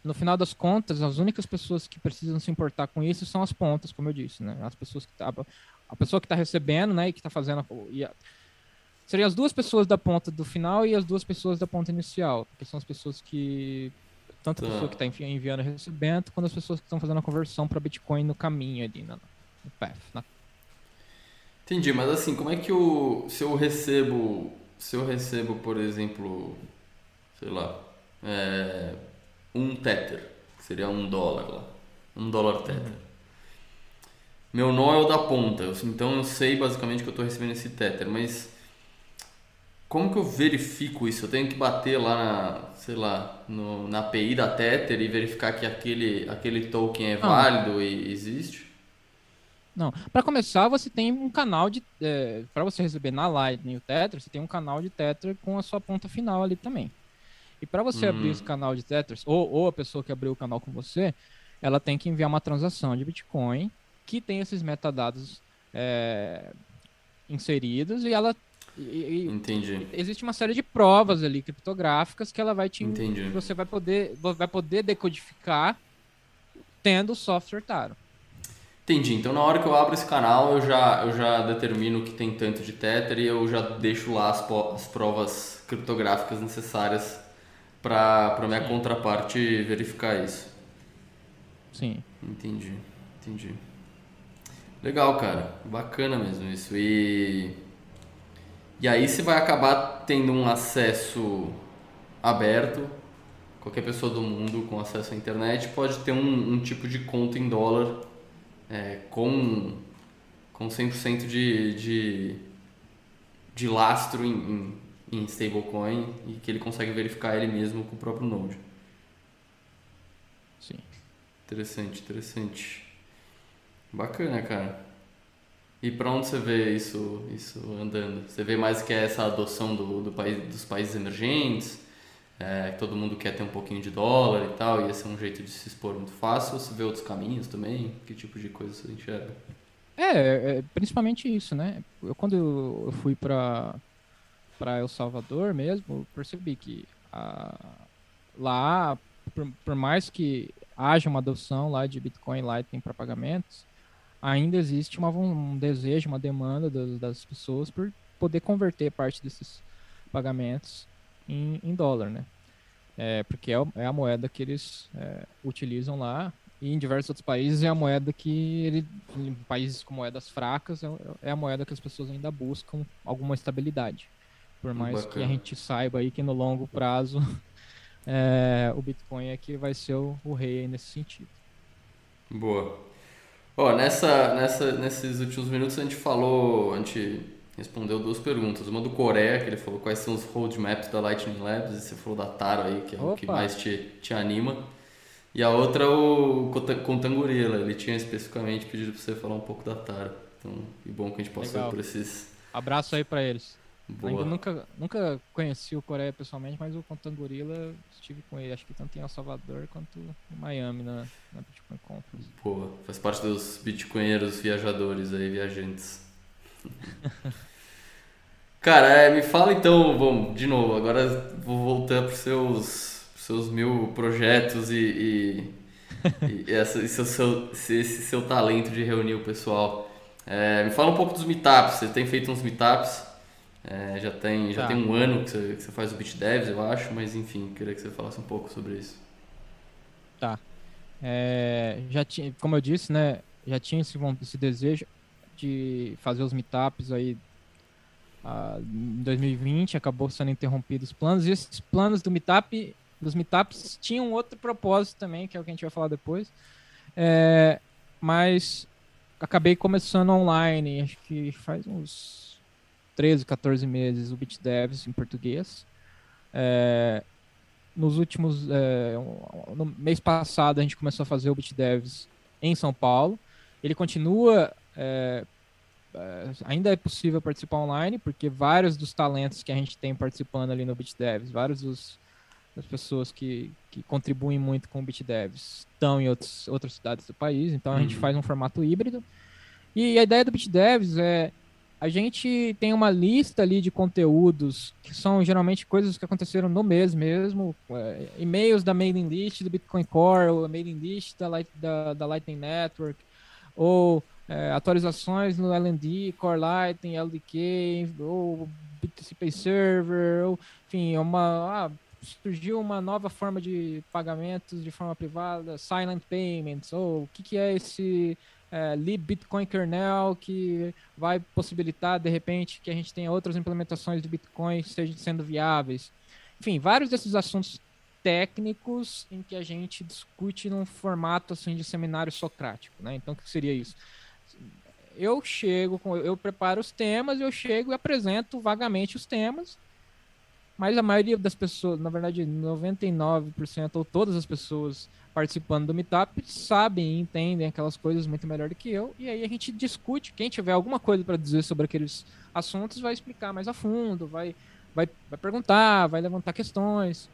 No final das contas, as únicas pessoas que precisam se importar com isso são as pontas, como eu disse, né? As pessoas que. A, a pessoa que está recebendo, né? E que está fazendo. A, seriam as duas pessoas da ponta do final e as duas pessoas da ponta inicial. Que são as pessoas que. Tanto a pessoa que está enviando e recebendo, quanto as pessoas que estão fazendo a conversão para Bitcoin no caminho ali, no, no path. Na... Entendi, mas assim, como é que o. Se eu recebo se eu recebo, por exemplo, sei lá, é, um tether, que seria um dólar lá, um dólar tether. Uhum. Meu nó é o da ponta, então eu sei basicamente que eu estou recebendo esse tether, mas como que eu verifico isso? Eu tenho que bater lá na, sei lá, no, na API da Tether e verificar que aquele, aquele token é válido e existe? Não. Para começar, você tem um canal de. É, para você receber na Lightning o Tether, você tem um canal de Tether com a sua ponta final ali também. E para você uhum. abrir esse canal de Tether, ou, ou a pessoa que abriu o canal com você, ela tem que enviar uma transação de Bitcoin que tem esses metadados é, inseridos e ela. E, Entendi. Existe uma série de provas ali criptográficas que ela vai te. Entendi. Você vai poder, vai poder decodificar tendo o software Taro. Entendi. Então na hora que eu abro esse canal, eu já, eu já determino que tem tanto de Tether e eu já deixo lá as, as provas criptográficas necessárias para minha Sim. contraparte verificar isso. Sim. Entendi. Entendi. Legal, cara. Bacana mesmo isso. E e aí você vai acabar tendo um acesso aberto. Qualquer pessoa do mundo com acesso à internet pode ter um, um tipo de conta em dólar é, com, com 100% de, de, de lastro em, em, em stablecoin e que ele consegue verificar ele mesmo com o próprio Node. Sim. Interessante, interessante. Bacana, cara. E para onde você vê isso, isso andando? Você vê mais que é essa adoção do, do país, dos países emergentes? é, todo mundo quer ter um pouquinho de dólar e tal, ia ser um jeito de se expor muito fácil, ou você vê outros caminhos também? Que tipo de coisa você enxerga? É, é principalmente isso, né? Eu, quando eu fui para para El Salvador mesmo, percebi que a, lá, por, por, mais que haja uma adoção lá de Bitcoin Lightning para pagamentos, ainda existe uma, um desejo, uma demanda das, das pessoas por poder converter parte desses pagamentos em, em dólar, né? É, porque é, é, a moeda que eles é, utilizam lá e em diversos outros países é a moeda que ele, em países com moedas fracas é, é a moeda que as pessoas ainda buscam alguma estabilidade. Por mais Bacana. que a gente saiba aí que no longo prazo é, o Bitcoin é que vai ser o, o rei nesse sentido. Boa. Ó, nessa, nessa, nesses últimos minutos a gente falou, a gente respondeu duas perguntas. Uma do Coreia, que ele falou quais são os roadmaps da Lightning Labs, e você falou da Taro aí, que é Opa. o que mais te, te anima. E a outra o Contangorila, ele tinha especificamente pedido para você falar um pouco da Taro. Então, que bom que a gente passou Legal. por esses... Abraço aí para eles. Boa. Ainda nunca, nunca conheci o Coreia pessoalmente, mas o Contangorila estive com ele, acho que tanto em El Salvador quanto em Miami na, na Bitcoin Conference. Boa, faz parte dos bitcoinheiros viajadores aí, viajantes. Cara, é, me fala então, vamos, de novo, agora vou voltar para os seus, seus mil projetos e, e, e essa, esse, seu, esse seu talento de reunir o pessoal. É, me fala um pouco dos meetups, você tem feito uns meetups, é, já, tem, já tá. tem um ano que você, que você faz o BitDevs, eu acho, mas enfim, queria que você falasse um pouco sobre isso. Tá. É, já tinha, como eu disse, né, já tinha esse, esse desejo de fazer os meetups aí uh, em 2020, acabou sendo interrompido os planos, e esses planos do meetup, dos meetups tinham outro propósito também, que é o que a gente vai falar depois, é, mas acabei começando online, acho que faz uns 13, 14 meses, o BitDevs em português, É, nos últimos. É, no mês passado a gente começou a fazer o BitDevs em São Paulo. Ele continua. É, é, ainda é possível participar online, porque vários dos talentos que a gente tem participando ali no BitDevs, vários dos, das pessoas que, que contribuem muito com o BitDevs estão em outros, outras cidades do país, então a gente uhum. faz um formato híbrido. E a ideia do BitDevs é a gente tem uma lista ali de conteúdos que são geralmente coisas que aconteceram no mês mesmo, é, e-mails da mailing list do Bitcoin Core, ou a mailing list da, Light, da, da Lightning Network, ou é, atualizações no LND, Core Lightning, LDK, ou BTC Server, ou, enfim, uma, ah, surgiu uma nova forma de pagamentos de forma privada, Silent Payments, ou o que, que é esse é, lib Bitcoin kernel que vai possibilitar de repente que a gente tenha outras implementações de Bitcoin sejam sendo viáveis. Enfim, vários desses assuntos técnicos em que a gente discute num formato assim de seminário socrático, né? Então, o que seria isso? Eu chego, eu preparo os temas, eu chego e apresento vagamente os temas mas a maioria das pessoas, na verdade 99% ou todas as pessoas participando do Meetup sabem e entendem aquelas coisas muito melhor do que eu, e aí a gente discute, quem tiver alguma coisa para dizer sobre aqueles assuntos vai explicar mais a fundo, vai, vai, vai perguntar, vai levantar questões,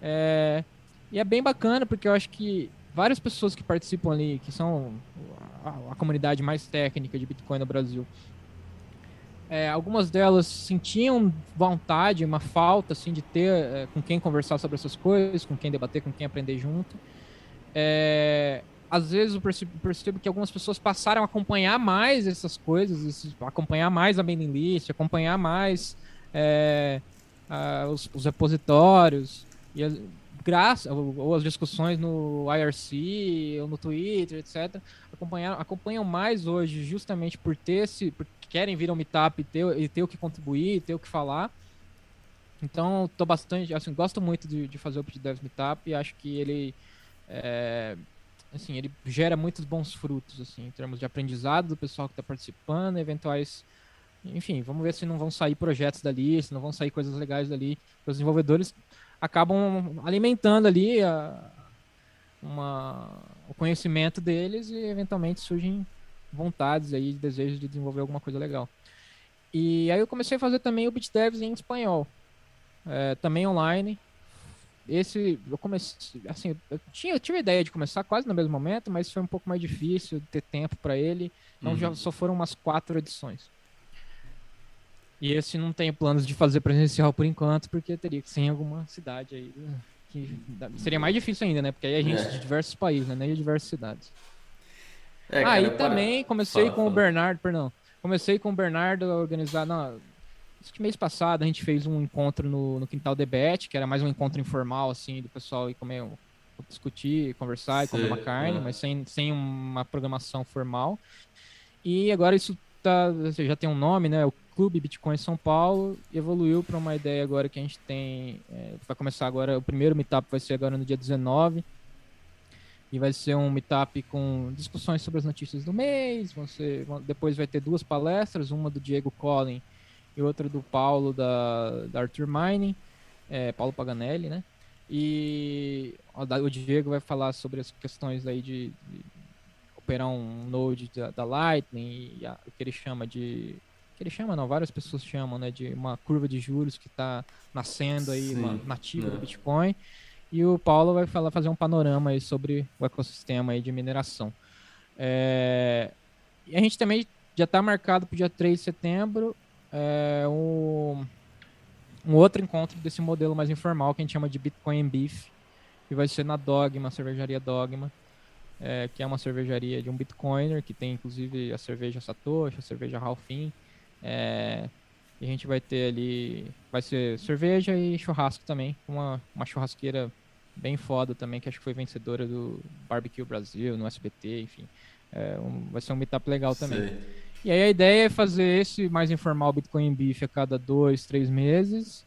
é, e é bem bacana porque eu acho que várias pessoas que participam ali, que são a, a comunidade mais técnica de Bitcoin no Brasil, é, algumas delas sentiam vontade, uma falta assim de ter é, com quem conversar sobre essas coisas, com quem debater, com quem aprender junto. É, às vezes eu percebo, percebo, que algumas pessoas passaram a acompanhar mais essas coisas, acompanhar mais a mailing list, acompanhar mais é, a, os, os, repositórios e as, graça, ou, ou, as discussões no IRC ou no Twitter, etc. Acompanhar, acompanham mais hoje justamente por ter esse, por querem vir ao Meetup e ter, e ter o que contribuir, ter o que falar. Então, tô bastante, assim, gosto muito de, de fazer o Devs Meetup e acho que ele, é, assim, ele gera muitos bons frutos, assim, em termos de aprendizado do pessoal que está participando, eventuais, enfim, vamos ver se não vão sair projetos dali, se não vão sair coisas legais dali. Os desenvolvedores acabam alimentando ali a, uma, o conhecimento deles e eventualmente surgem vontades aí, desejos de desenvolver alguma coisa legal. E aí eu comecei a fazer também o BitDevs em espanhol, é, também online. Esse, eu comecei, assim, eu tinha, eu tive a ideia de começar quase no mesmo momento, mas foi um pouco mais difícil ter tempo para ele. Então uhum. já só foram umas quatro edições. E esse não tem planos de fazer presencial por enquanto, porque teria que ser em alguma cidade aí. Que seria mais difícil ainda, né? Porque aí a gente é. de diversos países, né? De diversas cidades. É, ah, e também comecei fala, com fala. o Bernardo, perdão. Comecei com o Bernardo a organizar. Não, acho que mês passado a gente fez um encontro no, no Quintal Debete, que era mais um encontro informal, assim, do pessoal ir comer, discutir, conversar e comer uma carne, é. mas sem, sem uma programação formal. E agora isso tá, já tem um nome, né? O Clube Bitcoin São Paulo evoluiu para uma ideia agora que a gente tem. É, vai começar agora, o primeiro meetup vai ser agora no dia 19 e vai ser um meetup com discussões sobre as notícias do mês. Depois vai ter duas palestras, uma do Diego Collin e outra do Paulo da, da Arthur Mining, é, Paulo Paganelli, né? E o Diego vai falar sobre as questões aí de, de operar um node da, da Lightning e a, o que ele chama de que ele chama não, várias pessoas chamam, né, de uma curva de juros que está nascendo aí, Sim, uma nativa do é. Bitcoin. E o Paulo vai falar, fazer um panorama aí sobre o ecossistema aí de mineração. É, e a gente também já está marcado para o dia 3 de setembro é, um, um outro encontro desse modelo mais informal que a gente chama de Bitcoin and Beef, que vai ser na Dogma, cervejaria Dogma, é, que é uma cervejaria de um Bitcoiner, que tem inclusive a cerveja Satoshi, a cerveja Ralphine. É, e a gente vai ter ali, vai ser cerveja e churrasco também, uma, uma churrasqueira bem foda também, que acho que foi vencedora do Barbecue Brasil, no SBT, enfim. É, um, vai ser um meetup legal também. Sei. E aí a ideia é fazer esse mais informal Bitcoin Beef a cada dois, três meses.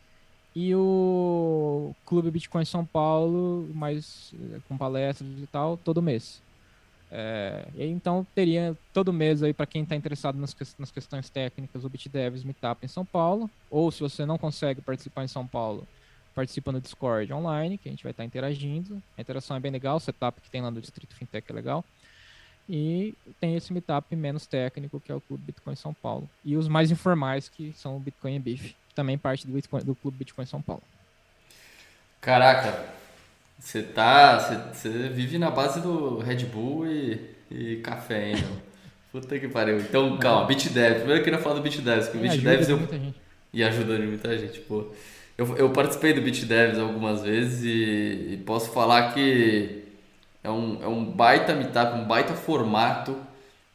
E o Clube Bitcoin São Paulo, mais é, com palestras e tal, todo mês. É, e então teria todo mês aí para quem está interessado nas, que, nas, questões técnicas o BitDevs Meetup em São Paulo. Ou se você não consegue participar em São Paulo, participa no Discord online, que a gente vai estar interagindo. A interação é bem legal, o setup que tem lá no Distrito Fintech é legal. E tem esse meetup menos técnico, que é o Clube Bitcoin São Paulo. E os mais informais, que são o Bitcoin e Beef, também parte do, Bitcoin, do Clube Bitcoin São Paulo. Caraca, você tá. Você vive na base do Red Bull e, e café, hein, meu? Puta que pariu. Então, calma, BitDevs. Primeiro eu queria falar do BitDevs, porque o BitDevs eu. E ajuda muita gente, pô. Eu, eu participei do BitDevs algumas vezes e, e posso falar que é um, é um baita meetup, um baita formato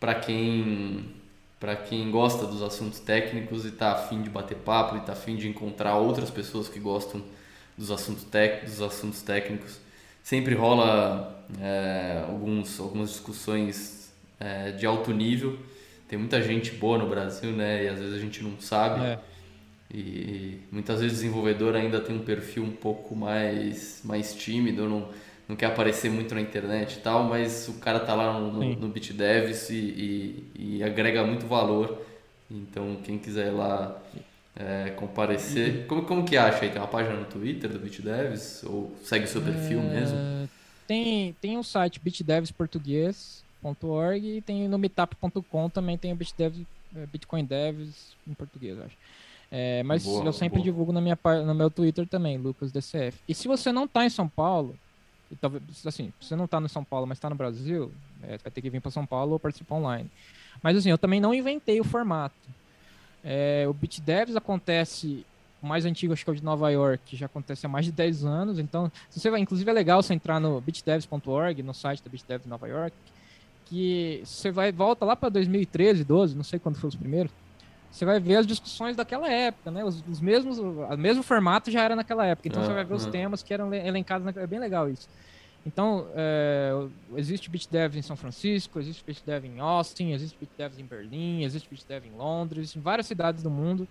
para quem para quem gosta dos assuntos técnicos e está afim de bater papo e está afim de encontrar outras pessoas que gostam dos assuntos, tec, dos assuntos técnicos. Sempre rola é, alguns, algumas discussões é, de alto nível. Tem muita gente boa no Brasil, né? E às vezes a gente não sabe. É. E muitas vezes o desenvolvedor ainda tem um perfil um pouco mais, mais tímido, não, não quer aparecer muito na internet e tal, mas o cara tá lá no, no, no BitDevs e, e, e, agrega muito valor. Então, quem quiser ir lá é, comparecer. Como, como que acha aí? Tem uma página no Twitter do BitDevs? Ou segue o seu perfil é... mesmo? Tem, tem um site bitdevsportuguês.org e tem no meetup.com também tem o BitDevs, é, Bitcoin Devs em português, acho. É, mas boa, eu sempre boa. divulgo na minha, no meu Twitter também, LucasDCF. E se você não está em São Paulo, talvez assim, você não está no São Paulo, mas está no Brasil, é, vai ter que vir para São Paulo ou participar online. Mas assim, eu também não inventei o formato. É, o BitDevs acontece, o mais antigo acho que é o de Nova York, que já acontece há mais de 10 anos. Então, se você vai, inclusive é legal você entrar no bitdevs.org, no site da BitDevs Nova York, que você vai volta lá para 2013, 12, não sei quando foi os primeiros. Você vai ver as discussões daquela época, né? Os, os mesmos, o mesmo formato já era naquela época. Então você vai ver os temas que eram elencados. Na, é bem legal isso. Então, é, existe BitDev em São Francisco, existe BitDev em Austin, existe BitDev em Berlim, existe BitDev em Londres, em várias cidades do mundo.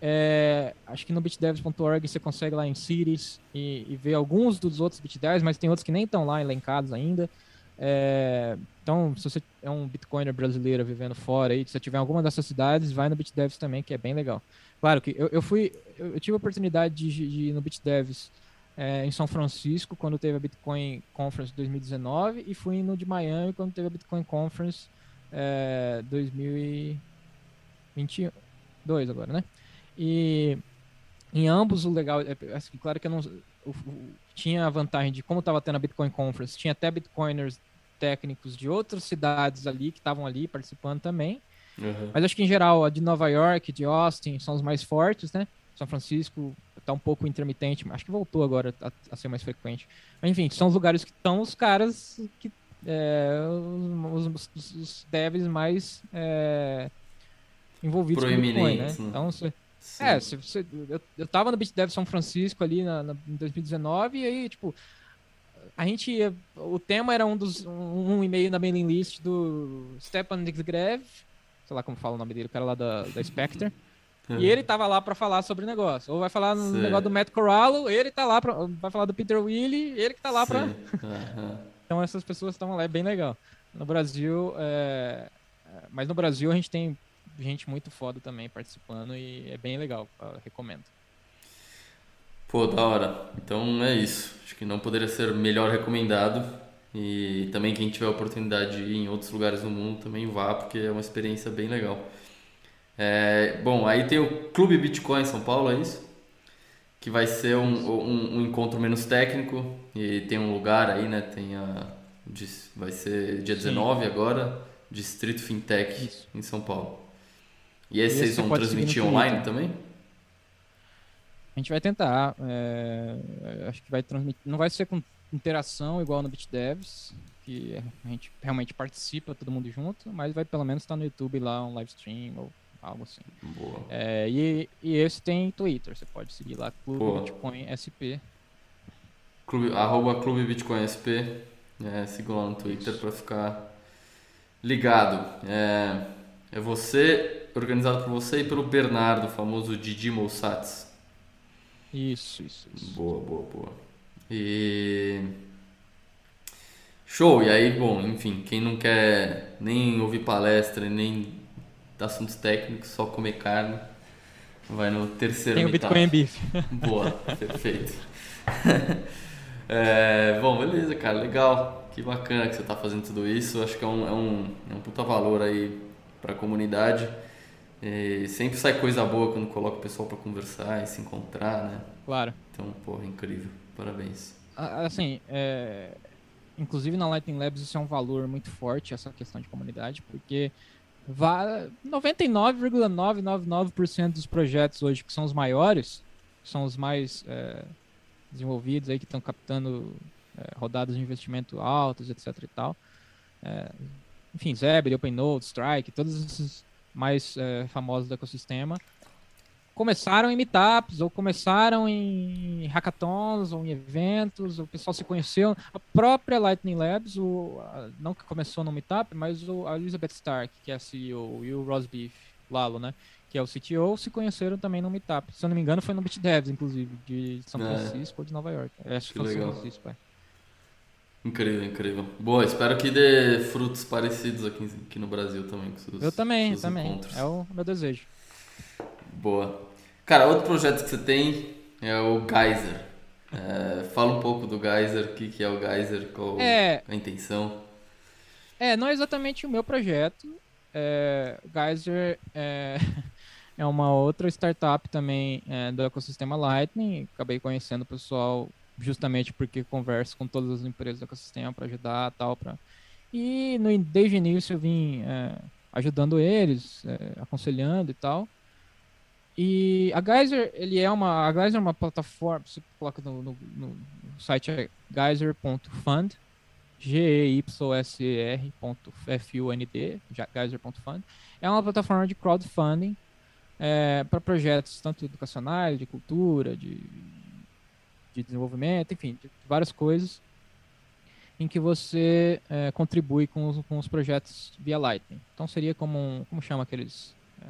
É, acho que no bitdevs.org você consegue lá em cities e, e, ver alguns dos outros BitDevs, mas tem outros que nem estão lá elencados ainda. É, então, se você é um Bitcoiner brasileiro vivendo fora aí, se você tiver alguma dessas cidades, vai no BitDevs também, que é bem legal. Claro que eu, eu fui, eu, tive a oportunidade de, de ir no BitDevs é, em São Francisco, quando teve a Bitcoin Conference 2019, e fui no de Miami, quando teve a Bitcoin Conference é, 2022 agora, né? E em ambos o legal, é, assim, claro que eu não, tinha a vantagem de como estava tendo a Bitcoin Conference, tinha até Bitcoiners técnicos de outras cidades ali que estavam ali participando também. Uhum. Mas acho que em geral a de Nova York, de Austin são os mais fortes, né? São Francisco está um pouco intermitente, acho que voltou agora a, a, ser mais frequente. Mas, enfim, são os lugares que estão os caras que é, os, os, os, devs mais é, envolvidos com Bitcoin, né? Então, você, é, se, você, eu, eu tava no BitDev São Francisco ali na, na, em 2019 e aí, tipo, a gente ia, o tema era um dos um, um e-mail na mailing list do Stepan Nixgrev, sei lá como fala o nome dele, o cara lá da, da Spectre. E ele tava lá para falar sobre o negócio. Ou vai falar no Sim. negócio do Matt Corallo, ele tá lá, pra, vai falar do Peter Willy, ele que tá lá para. Uhum. então essas pessoas estão lá, é bem legal. No Brasil, é... mas no Brasil a gente tem gente muito foda também participando e é bem legal, recomendo. Pô, da hora. Então é isso. Acho que não poderia ser melhor recomendado. E também quem tiver oportunidade de ir em outros lugares do mundo também vá, porque é uma experiência bem legal. É, bom, aí tem o Clube Bitcoin São Paulo, é isso? Que vai ser um, um, um, encontro menos técnico e tem um lugar aí, né? Tem a, vai ser dia 19 Sim. agora, Distrito Fintech isso. em São Paulo. E esse, vocês vão transmitir online também? A gente vai tentar. É, acho que vai transmitir. Não vai ser com interação igual no BitDevs, que a gente realmente participa, todo mundo junto, mas vai pelo menos estar no YouTube lá, um live stream ou algo assim. Boa. É, e, e esse tem Twitter, você pode seguir lá, Clube Boa. Bitcoin SP. Clube, arroba Clube Bitcoin SP, é, siga lá no Twitter para ficar ligado. É, é você, organizado por você e pelo Bernardo, o famoso Didi Moussats. Isso, isso, isso. Boa, boa, boa. E... Show! E aí, bom, enfim, quem não quer nem ouvir palestra, nem assuntos técnicos, só comer carne. Vai no terceiro Tem o. Bitcoin Beef. Boa, perfeito. é, bom, beleza, cara, legal. Que bacana que você está fazendo tudo isso. Acho que é um, é um, é um puta valor aí para a comunidade. E sempre sai coisa boa quando coloca o pessoal para conversar e se encontrar, né? Claro. Então, porra, incrível. Parabéns. Assim, é... inclusive na Lightning Labs isso é um valor muito forte, essa questão de comunidade, porque 99,999% dos projetos hoje que são os maiores, que são os mais é, desenvolvidos aí, que estão captando é, rodadas de investimento altas, etc e tal. É, enfim, Zebra, OpenNode, Strike, todos esses mais é, famosos do ecossistema, começaram em meetups, ou começaram em hackathons, ou em eventos, o pessoal se conheceu. A própria Lightning Labs, o, não que começou no meetup, mas o, a Elizabeth Stark, que é a CEO, e o Ross Beef, Lalo, né? Que é o CTO, se conheceram também no meetup. Se eu não me engano, foi no BitDevs, inclusive, de São é. Francisco é. ou de Nova York. Acho que, que foi São Francisco, é. Incrível, incrível. Boa, espero que dê frutos parecidos aqui, aqui no Brasil também. Com seus, eu também, também. Encontros. É o meu desejo. Boa. Cara, outro projeto que você tem é o Geyser. É, fala um pouco do Geyser, o que, que é o Geyser, qual é, a intenção. É, não é exatamente o meu projeto. É, Geyser é, é uma outra startup também é, do ecossistema Lightning. Acabei conhecendo o pessoal justamente porque converso com todas as empresas do ecossistema para ajudar tal. Pra... E no, desde o início eu vim é, ajudando eles, é, aconselhando e tal. E a Geyser, ele é uma, a Geyser é uma plataforma, você coloca no, no, no site é geyser.fund, G-E-Y-S-E-R.F-U-N-D, geyser.fund. É uma plataforma de crowdfunding é, para projetos tanto educacionais, de cultura, de, de desenvolvimento, enfim, de várias coisas em que você é, contribui com os, com os projetos via Lightning. Então seria como, um, como chama aqueles... É,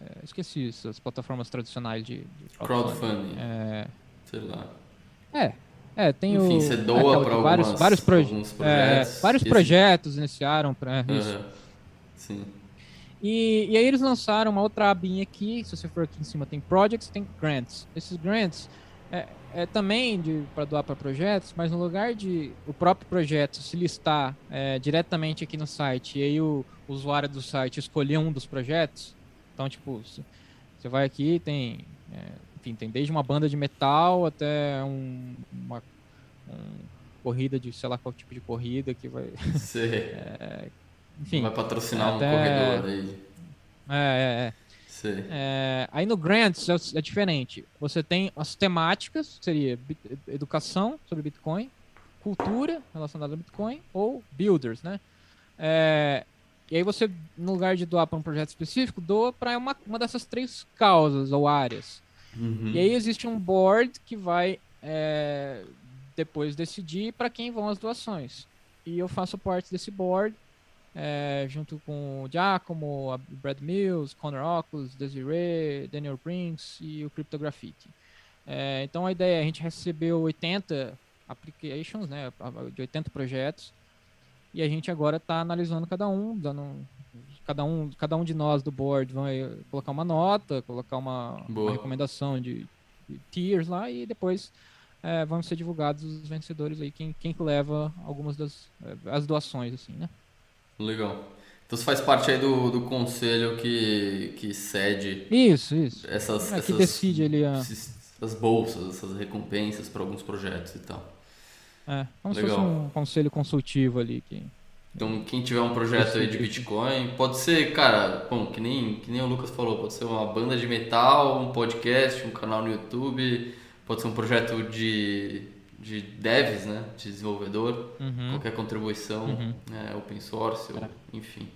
é, esqueci essas plataformas tradicionais de, de crowdfunding. É, Sei lá. É. É, tem Enfim, o. você doa para vários, vários proje projetos. É, vários projetos iniciaram para isso. Uhum. Sim. E, e aí eles lançaram uma outra abinha aqui. Se você for aqui em cima, tem projects, tem grants. Esses grants é, é também para doar para projetos, mas no lugar de o próprio projeto se listar é, diretamente aqui no site e aí o, o usuário do site escolher um dos projetos, então, tipo, você vai aqui, tem, é, enfim, tem desde uma banda de metal até um, uma um, corrida de, sei lá qual tipo de corrida que vai... É, enfim. Vai patrocinar até, um corredor aí. É, é, é. É, aí no Grants é, é, diferente. Você tem as temáticas, seria educação sobre Bitcoin, cultura relacionada a Bitcoin ou builders, né? É, e aí você, no lugar de doar para um projeto específico, doa para uma, uma dessas três causas ou áreas. Uhum. E aí existe um board que vai é, depois decidir para quem vão as doações. E eu faço parte desse board, é, junto com o Giacomo, Brad Mills, Connor Oculus, Desiree, Daniel Brinks e o Cryptographic. É, então a ideia é a gente recebeu 80 applications, né, de 80 projetos, e a gente agora está analisando cada um, dando cada um, cada um de nós do board vai colocar uma nota, colocar uma, uma recomendação de, de, tiers lá e depois é, vão ser divulgados os vencedores aí, quem, quem leva algumas das é, as doações, assim, né? Legal. Então você faz parte aí do, do conselho que, que cede isso, isso. essas, é, essas, que decide ali a... essas bolsas, essas recompensas para alguns projetos e tal. É, como Legal. se fosse um conselho consultivo ali. Que... Então, quem tiver um projeto aí de Bitcoin, pode ser, cara, bom, que nem, que nem o Lucas falou, pode ser uma banda de metal, um podcast, um canal no YouTube, pode ser um projeto de, de devs, né, de desenvolvedor, uhum. qualquer contribuição, uhum. é, open source, ou, enfim.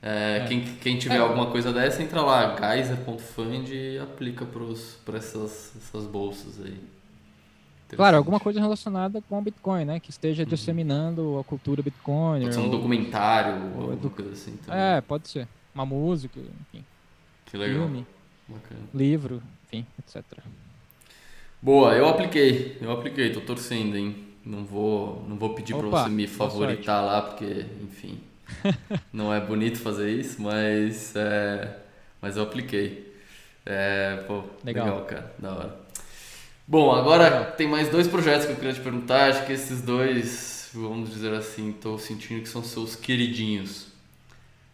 É, é. Quem, quem tiver é. alguma coisa dessa, entra lá, geyser.fund e aplica para essas, essas bolsas aí. Claro, alguma coisa relacionada com o Bitcoin, né? Que esteja uhum. disseminando a cultura Bitcoin. Pode ser um ou, documentário, ou alguma coisa assim também. É, pode ser. Uma música, enfim. Que legal. Filme, Bacana. livro, enfim, etc. Boa, eu apliquei. Eu apliquei, tô torcendo, hein? Não vou, não vou pedir para você me favoritar lá, porque, enfim, não é bonito fazer isso, mas é, mas eu apliquei. É, pô, legal. legal, cara, da hora. Bom, agora tem mais dois projetos que eu queria te perguntar. Acho que esses dois, vamos dizer assim, estou sentindo que são seus queridinhos.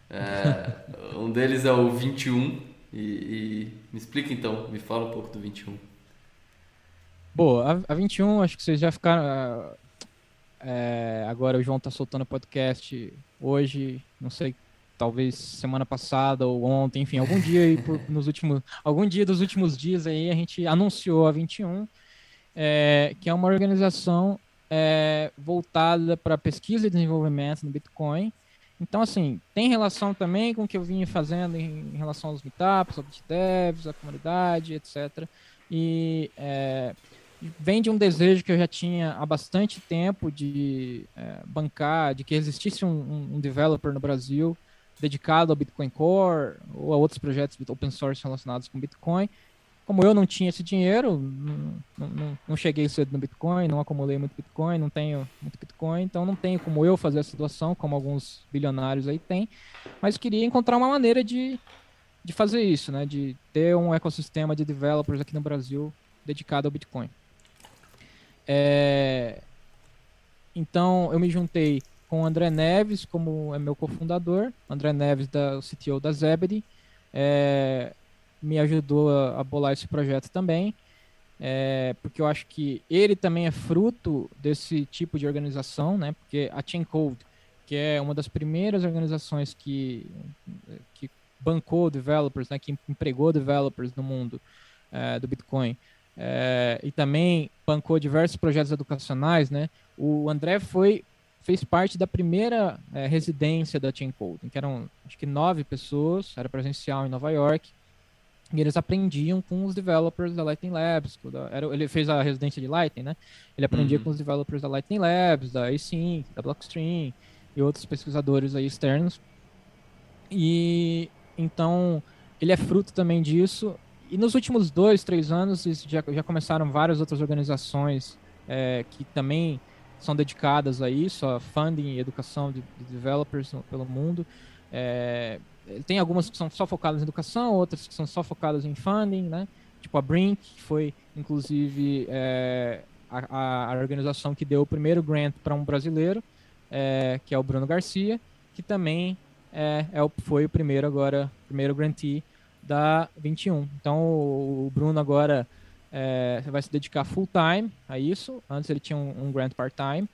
É, um deles é o 21. E, e, me explica então, me fala um pouco do 21. Bom, a, a 21, acho que vocês já ficaram. É, agora o João tá soltando podcast hoje, não sei, talvez semana passada ou ontem, enfim, algum dia aí por, nos últimos, algum dia dos últimos dias aí a gente anunciou a 21, é, que é uma organização é, voltada para pesquisa e desenvolvimento no Bitcoin. Então, assim, tem relação também com o que eu vinha fazendo em, relação aos meetups, aos devs, a comunidade, etc. E é, vem de um desejo que eu já tinha há bastante tempo de é, bancar, de que existisse um, um, developer no Brasil dedicado ao Bitcoin Core ou a outros projetos open source relacionados com Bitcoin. Como eu não tinha esse dinheiro, não, não, não cheguei cedo no Bitcoin, não acumulei muito Bitcoin, não tenho muito Bitcoin, então não tenho como eu fazer essa doação, como alguns bilionários aí têm, mas queria encontrar uma maneira de, de fazer isso, né? de ter um ecossistema de developers aqui no Brasil dedicado ao Bitcoin. É... Então eu me juntei com o André Neves, como é meu cofundador, André Neves, da, o CTO da Zebedee, é... me ajudou a, a, bolar esse projeto também, é... porque eu acho que ele também é fruto desse tipo de organização, né? porque a Chain Code, que é uma das primeiras organizações que, que bancou developers, né? que empregou developers no mundo é, do Bitcoin, é, e também bancou diversos projetos educacionais, né? O André foi fez parte da primeira é, residência da Chain Code, que eram acho que nove pessoas, era presencial em Nova York, e eles aprendiam com os developers da Lightning Labs. Era, ele fez a residência de Lightning, né? Ele aprendia uhum. com os developers da Lightning Labs, da Async, da Blockstream e outros pesquisadores aí externos. E então ele é fruto também disso e nos últimos dois, três anos, já, já começaram várias outras organizações é, que também são dedicadas a isso, a funding e educação de, de developers pelo mundo. É, tem algumas que são só focadas em educação, outras que são só focadas em funding, né? Tipo a Brink, que foi inclusive é, a, a, organização que deu o primeiro grant para um brasileiro, é, que é o Bruno Garcia, que também é, é foi o primeiro agora, primeiro grantee da 21. Então o Bruno agora é, vai se dedicar full time a isso. Antes ele tinha um, um grant part time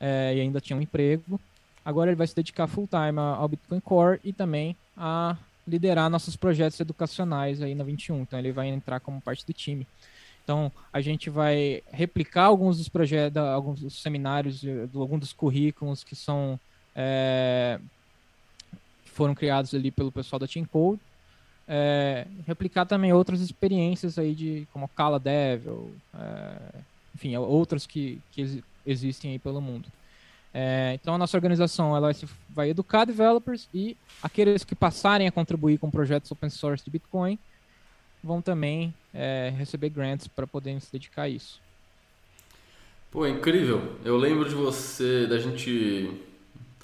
é, e ainda tinha um emprego. Agora ele vai se dedicar full time ao Bitcoin Core e também a liderar nossos projetos educacionais aí na 21. Então ele vai entrar como parte do time. Então a gente vai replicar alguns dos projetos, alguns dos seminários, alguns dos currículos que são é, foram criados ali pelo pessoal da Team Code é, replicar também outras experiências aí de como Kala Devil, é, enfim, outras que, que existem aí pelo mundo. É, então a nossa organização ela vai educar developers e aqueles que passarem a contribuir com projetos open source de Bitcoin vão também é, receber grants para poderem se dedicar a isso. Pô, incrível. Eu lembro de você, da gente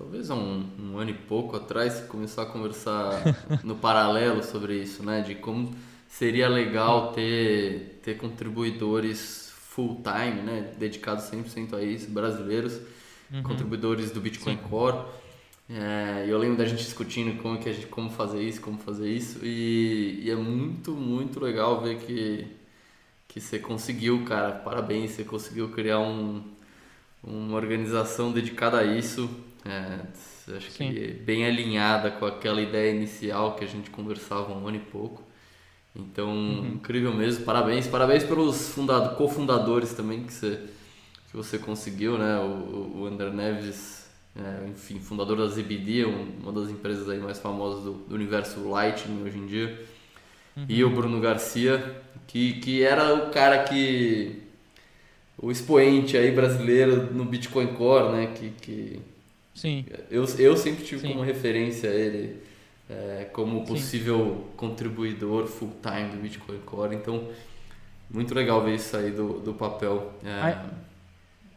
talvez há um, um, ano e pouco atrás, começou a conversar no paralelo sobre isso, né? De como seria legal ter, ter contribuidores full time, né? Dedicados 100% a isso, brasileiros, uhum. contribuidores do Bitcoin Sim. Core. É, eu lembro da gente discutindo como, que a gente, como fazer isso, como fazer isso, e, e é muito, muito legal ver que, que você conseguiu, cara. Parabéns, você conseguiu criar um, uma organização dedicada a isso. É, acho Sim. que bem alinhada com aquela ideia inicial que a gente conversava um ano e pouco. Então, uhum. incrível mesmo. Parabéns, parabéns pelos fundado, cofundadores também que você, que você conseguiu, né? O, o André Neves, é, enfim, fundador da ZBD, uma das empresas aí mais famosas do, do universo Lightning hoje em dia. Uhum. E o Bruno Garcia, que, que era o cara que o expoente aí brasileiro no Bitcoin Core, né? Que, que Sim. Eu, eu sempre tive Sim. como referência ele é, como possível Sim. contribuidor full time do Bitcoin Core. Então, muito legal ver isso aí do, do papel. É,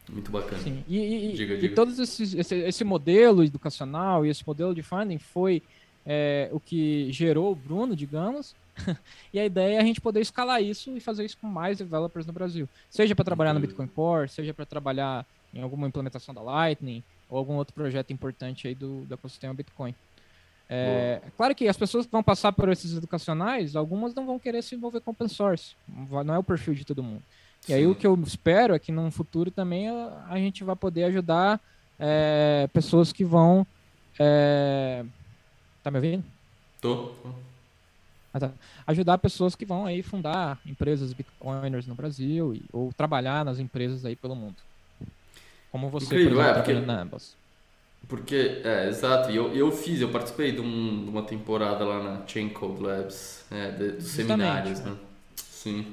muito bacana. Sim. E, e, diga, diga. e todos esses, esse, esse modelo educacional e esse modelo de funding foi é, o que gerou o Bruno, digamos. e a ideia é a gente poder escalar isso e fazer isso com mais developers no Brasil. Seja para trabalhar no Bitcoin Core, seja para trabalhar em alguma implementação da Lightning ou algum outro projeto importante aí do, do ecossistema Bitcoin. É, claro que as pessoas que vão passar por esses educacionais, algumas não vão querer se envolver com open source. Não é o perfil de todo mundo. E Sim. aí o que eu espero é que no futuro também a, a gente vai poder ajudar é, pessoas que vão. É... Tá me ouvindo? Tô. Ah, tá. Ajudar pessoas que vão aí fundar empresas bitcoiners no Brasil e, ou trabalhar nas empresas aí pelo mundo. Como você, Incrível, por exemplo, é, porque... na Ambas. Porque, é, exato, e eu, eu fiz, eu participei de, um, de uma temporada lá na Chain Code Labs, é, de, dos seminários, né? Sim.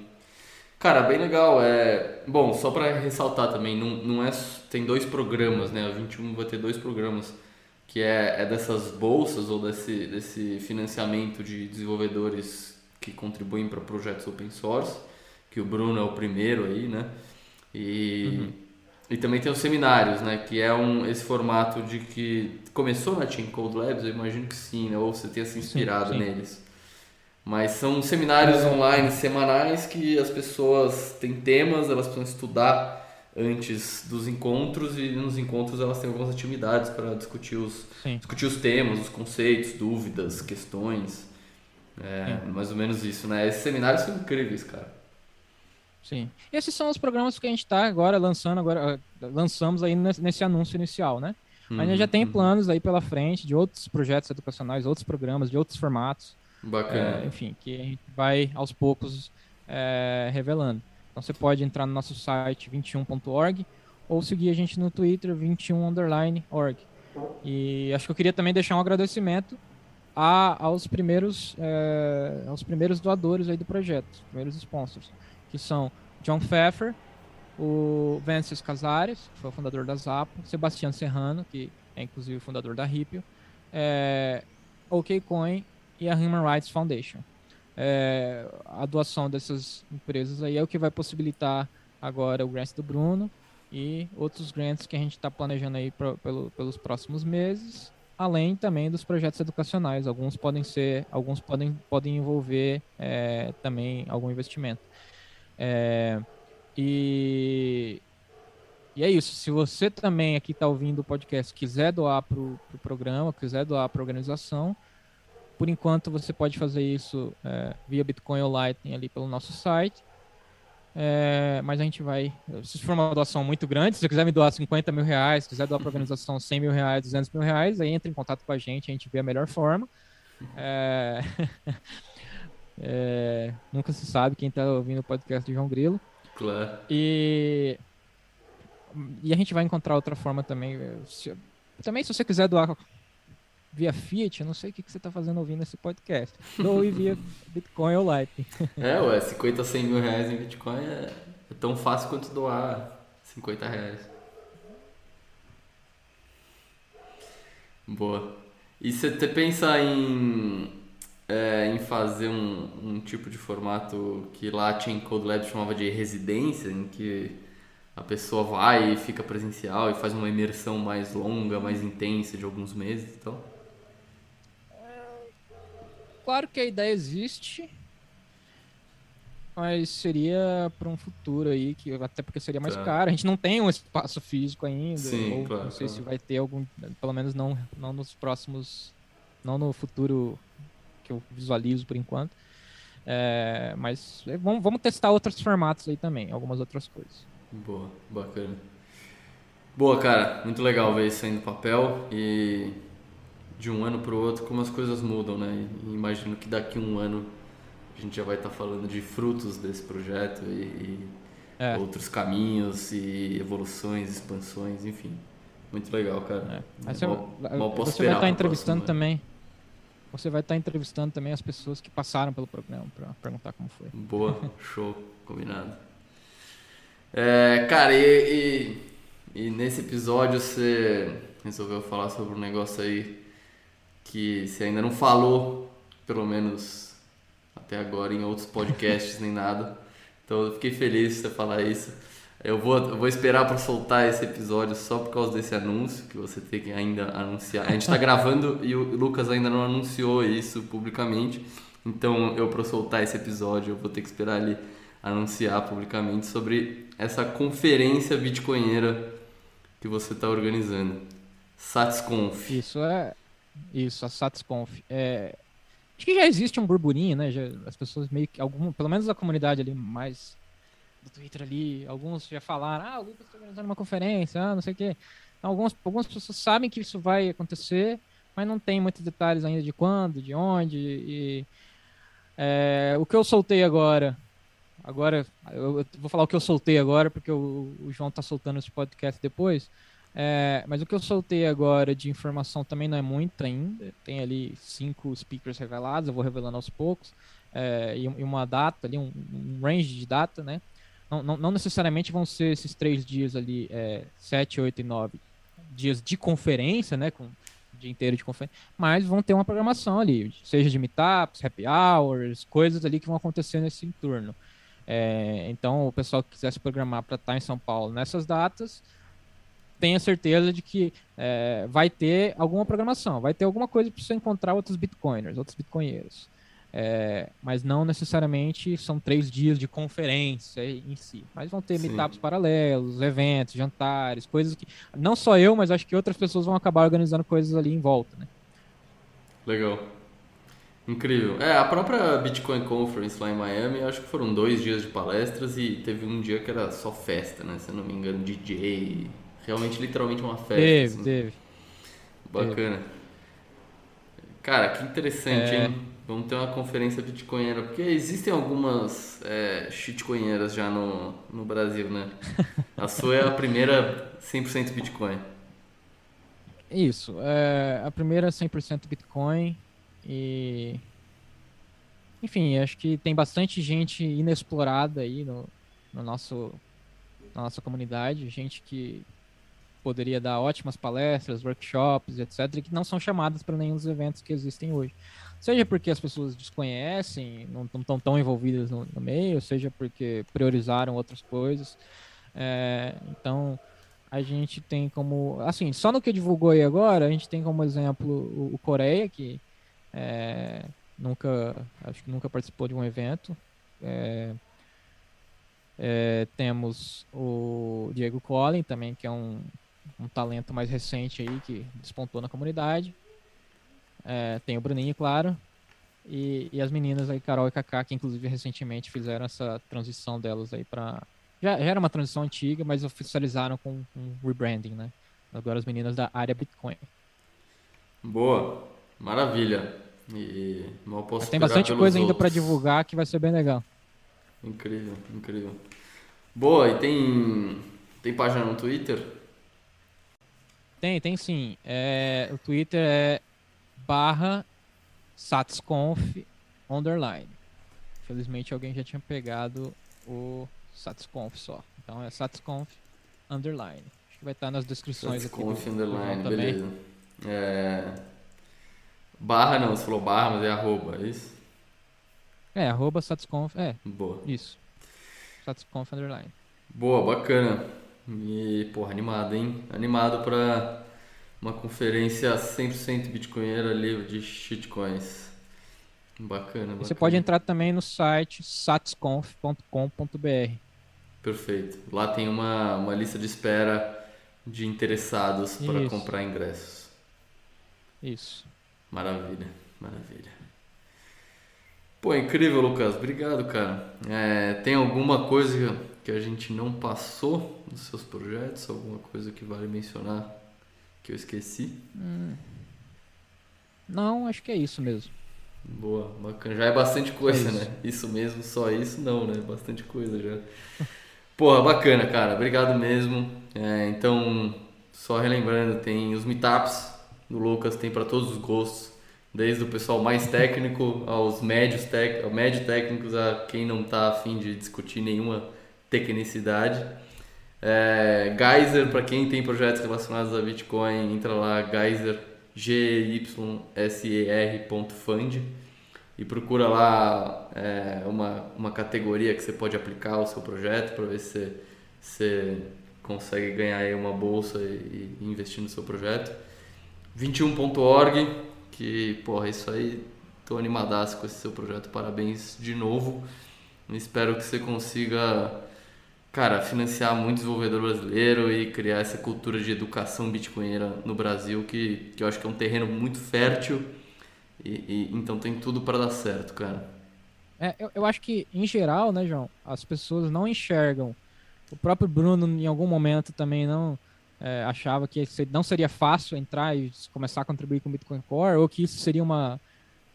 Cara, bem legal. É... Bom, só para ressaltar também, não, não é... tem dois programas, né? A 21 vai ter dois programas, que é, é dessas bolsas ou desse, desse financiamento de desenvolvedores que contribuem para projetos open source, que o Bruno é o primeiro aí, né? E... Uhum. E também tem os seminários, né? Que é um, esse formato de que começou na Team Code Labs, eu imagino que sim, né? Ou você tenha se inspirado sim, sim. neles. Mas são seminários online semanais que as pessoas têm temas, elas precisam estudar antes dos encontros e nos encontros elas têm algumas atividades para discutir os, discutir os temas, os conceitos, dúvidas, questões. É, mais ou menos isso, né? Esses seminários são incríveis, cara. Sim. Esses são os programas que a gente está agora lançando, agora ah, lançamos aí nesse anúncio inicial, né? Uhum, a gente já tem uhum. planos aí pela frente de outros projetos educacionais, outros programas, de outros formatos. Bacana. É, enfim, que a gente vai aos poucos é, revelando. Então você pode entrar no nosso site 21.org ou seguir a gente no Twitter 21_org. E acho que eu queria também deixar um agradecimento a, aos primeiros é, aos primeiros doadores aí do projeto, os primeiros sponsors que são John Pfeffer, o Vences Casares, que foi o fundador da Zapo, Sebastião Serrano, que é inclusive o fundador da Ripio, é, OKCoin e a Human Rights Foundation. É, a doação dessas empresas aí é o que vai possibilitar agora o grant do Bruno e outros grants que a gente está planejando aí pra, pelo, pelos próximos meses, além também dos projetos educacionais. Alguns podem ser, alguns podem, podem envolver é, também algum investimento. É, e, e é isso. Se você também aqui está ouvindo o podcast quiser doar para o pro programa, quiser doar para a organização, por enquanto você pode fazer isso é, via Bitcoin ou Lightning ali pelo nosso site. É, mas a gente vai. Se for uma doação muito grande, se você quiser me doar 50 mil reais, quiser doar para a organização 100 mil reais, 200 mil reais, aí entra em contato com a gente, a gente vê a melhor forma. É... É, nunca se sabe quem está ouvindo o podcast de João Grilo. Claro. E, e a gente vai encontrar outra forma também. Se, também, se você quiser doar via Fiat, eu não sei o que, que você está fazendo ouvindo esse podcast. Doe via Bitcoin ou Lightning. É, ué, 50, 100 mil reais em Bitcoin é, é tão fácil quanto doar 50 reais. Boa. E você pensa em é, em fazer um, um tipo de formato que lá tinha em Code Lab chamava de residência, em que a pessoa vai e fica presencial e faz uma imersão mais longa, mais intensa de alguns meses então? Claro que a ideia existe, mas seria para um futuro aí, que até porque seria mais tá. caro. A gente não tem um espaço físico ainda, Sim, ou claro, não sei claro. se vai ter algum, pelo menos não, não nos próximos, não no futuro que eu visualizo por enquanto. É, mas é, vamos, vamos testar outros formatos aí também, algumas outras coisas. Boa, bacana. Boa, cara, muito legal ver isso aí no papel e de um ano para o outro como as coisas mudam, né? E imagino que daqui a um ano a gente já vai estar tá falando de frutos desse projeto e, e é. outros caminhos e evoluções, expansões, enfim. Muito legal, cara. É. Mal, mal você vai estar tá entrevistando também. Você vai estar entrevistando também as pessoas que passaram pelo programa para perguntar como foi. Boa, show, combinado. É, cara, e, e, e, nesse episódio você resolveu falar sobre um negócio aí que você ainda não falou, pelo menos até agora, em outros podcasts nem nada. Então eu fiquei feliz de você falar isso. Eu vou, eu vou esperar para soltar esse episódio só por causa desse anúncio que você tem que ainda anunciar. A gente está gravando e o Lucas ainda não anunciou isso publicamente. Então, eu para soltar esse episódio, eu vou ter que esperar ele anunciar publicamente sobre essa conferência bitcoinheira que você está organizando. SatsConf. Isso é isso, a SatsConf. É, acho que já existe um burburinho, né? Já, as pessoas meio que algum, pelo menos a comunidade ali mais do Twitter ali, alguns já falaram, ah, o Lucas está organizando uma conferência, ah, não sei o quê. Então, algumas, algumas pessoas sabem que isso vai acontecer, mas não tem muitos detalhes ainda de quando, de onde. E, é, o que eu soltei agora, agora, eu, eu, vou falar o que eu soltei agora, porque o, o João está soltando esse podcast depois. É, mas o que eu soltei agora de informação também não é muito ainda. Tem ali cinco speakers revelados, eu vou revelando aos poucos. É, e, e, uma data ali, um, um range de data, né? Não, não, necessariamente vão ser esses três dias ali, é, 7, 8 e 9 dias de conferência, né? Com o dia inteiro de conferência, mas vão ter uma programação ali, seja de meetups, happy hours, coisas ali que vão acontecer nesse entorno. É, então, o pessoal que quiser se programar para estar em São Paulo nessas datas, tenha certeza de que é, vai ter alguma programação, vai ter alguma coisa para você encontrar outros bitcoiners, outros bitcoinheiros. É, mas não necessariamente são três dias de conferência em si. Mas vão ter meetups paralelos, eventos, jantares, coisas que. Não só eu, mas acho que outras pessoas vão acabar organizando coisas ali em volta, né? Legal. Incrível. É, a própria Bitcoin Conference lá em Miami, acho que foram dois dias de palestras e teve um dia que era só festa, né? Se eu não me engano, DJ. Realmente, literalmente uma festa. Teve, assim. teve. Bacana. Teve. Cara, que interessante, é... hein? Vamos ter uma conferência bitcoinera, porque existem algumas é, shitcoinheiras já no, no Brasil, né? A sua é a primeira 100% Bitcoin. Isso, é a primeira 100% Bitcoin e... Enfim, acho que tem bastante gente inexplorada aí no, no nosso, na nossa comunidade, gente que poderia dar ótimas palestras, workshops, etc., que não são chamadas para nenhum dos eventos que existem hoje. Seja porque as pessoas desconhecem, não estão tão envolvidas no, no, meio, seja porque priorizaram outras coisas. É, então, a gente tem como. Assim, só no que divulgou aí agora, a gente tem como exemplo o, o Coreia, que é, nunca. Acho que nunca participou de um evento. É, é, temos o Diego Collin também, que é um, um talento mais recente aí que despontou na comunidade. É, tem o Bruninho, claro. E, e, as meninas aí, Carol e Kaká, que inclusive recentemente fizeram essa transição delas aí para já, já, era uma transição antiga, mas oficializaram com um rebranding, né? Agora as meninas da área Bitcoin. Boa, maravilha. E mal posso Tem bastante coisa ainda para divulgar que vai ser bem legal. Incrível, incrível. Boa, e tem tem página no Twitter? Tem, tem sim. É, o Twitter é barra satsconf underline. Infelizmente alguém já tinha pegado o satsconf só. Então é satsconf underline. Acho que vai estar nas descrições satsconf aqui. Satsconf underline, beleza. É... Barra não, você falou barra, mas é arroba, é isso? É, arroba satsconf, é. Boa. Isso. Satsconf underline. Boa, bacana. E, porra, animado, hein? Animado pra uma conferência 100% bitcoinera livre de shitcoins. Bacana, bacana. Você pode entrar também no site satsconf.com.br. Perfeito. Lá tem uma, uma lista de espera de interessados para comprar ingressos. Isso. Maravilha, maravilha. Pô, incrível, Lucas. Obrigado, cara. É, tem alguma coisa que a gente não passou nos seus projetos? Alguma coisa que vale mencionar? Que eu esqueci? Hum. Não, acho que é isso mesmo. Boa, bacana. Já é bastante coisa, é isso. né? Isso mesmo, só isso não, né? Bastante coisa já. Porra, bacana, cara. Obrigado mesmo. É, então, só relembrando, tem os meetups do Lucas, tem para todos os gostos. Desde o pessoal mais técnico aos médios tec, médio técnicos a quem não está afim de discutir nenhuma tecnicidade. É, Geyser, para quem tem projetos relacionados a Bitcoin, entra lá, Geyser, G-Y-S-E-R.fund e procura lá é, uma, uma categoria que você pode aplicar o seu projeto para ver se você consegue ganhar aí uma bolsa e, e investir no seu projeto. 21.org, que, porra, isso aí, tô animadaço com esse seu projeto, parabéns de novo. Espero que você consiga, cara, financiar muito desenvolvedor brasileiro e criar essa cultura de educação bitcoinera no Brasil, que, que eu acho que é um terreno muito fértil e, e então tem tudo para dar certo, cara. É, eu, eu acho que, em geral, né, João, as pessoas não enxergam. O próprio Bruno, em algum momento, também não é, achava que não seria fácil entrar e começar a contribuir com o Bitcoin Core, ou que isso seria uma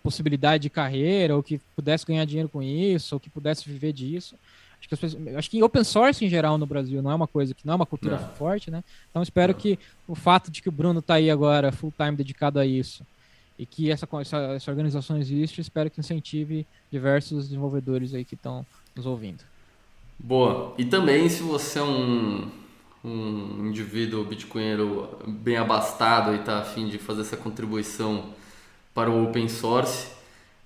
possibilidade de carreira, ou que pudesse ganhar dinheiro com isso, ou que pudesse viver disso. Acho que, pessoas, acho que open source em geral no Brasil não é uma coisa que não é uma cultura não. forte, né? Então espero não. que o fato de que o Bruno está aí agora full time dedicado a isso e que essa, essa, essa organização existe, espero que incentive diversos desenvolvedores aí que estão nos ouvindo. Boa. E também se você é um um indivíduo bitcoinheiro bem abastado e está afim de fazer essa contribuição para o open source,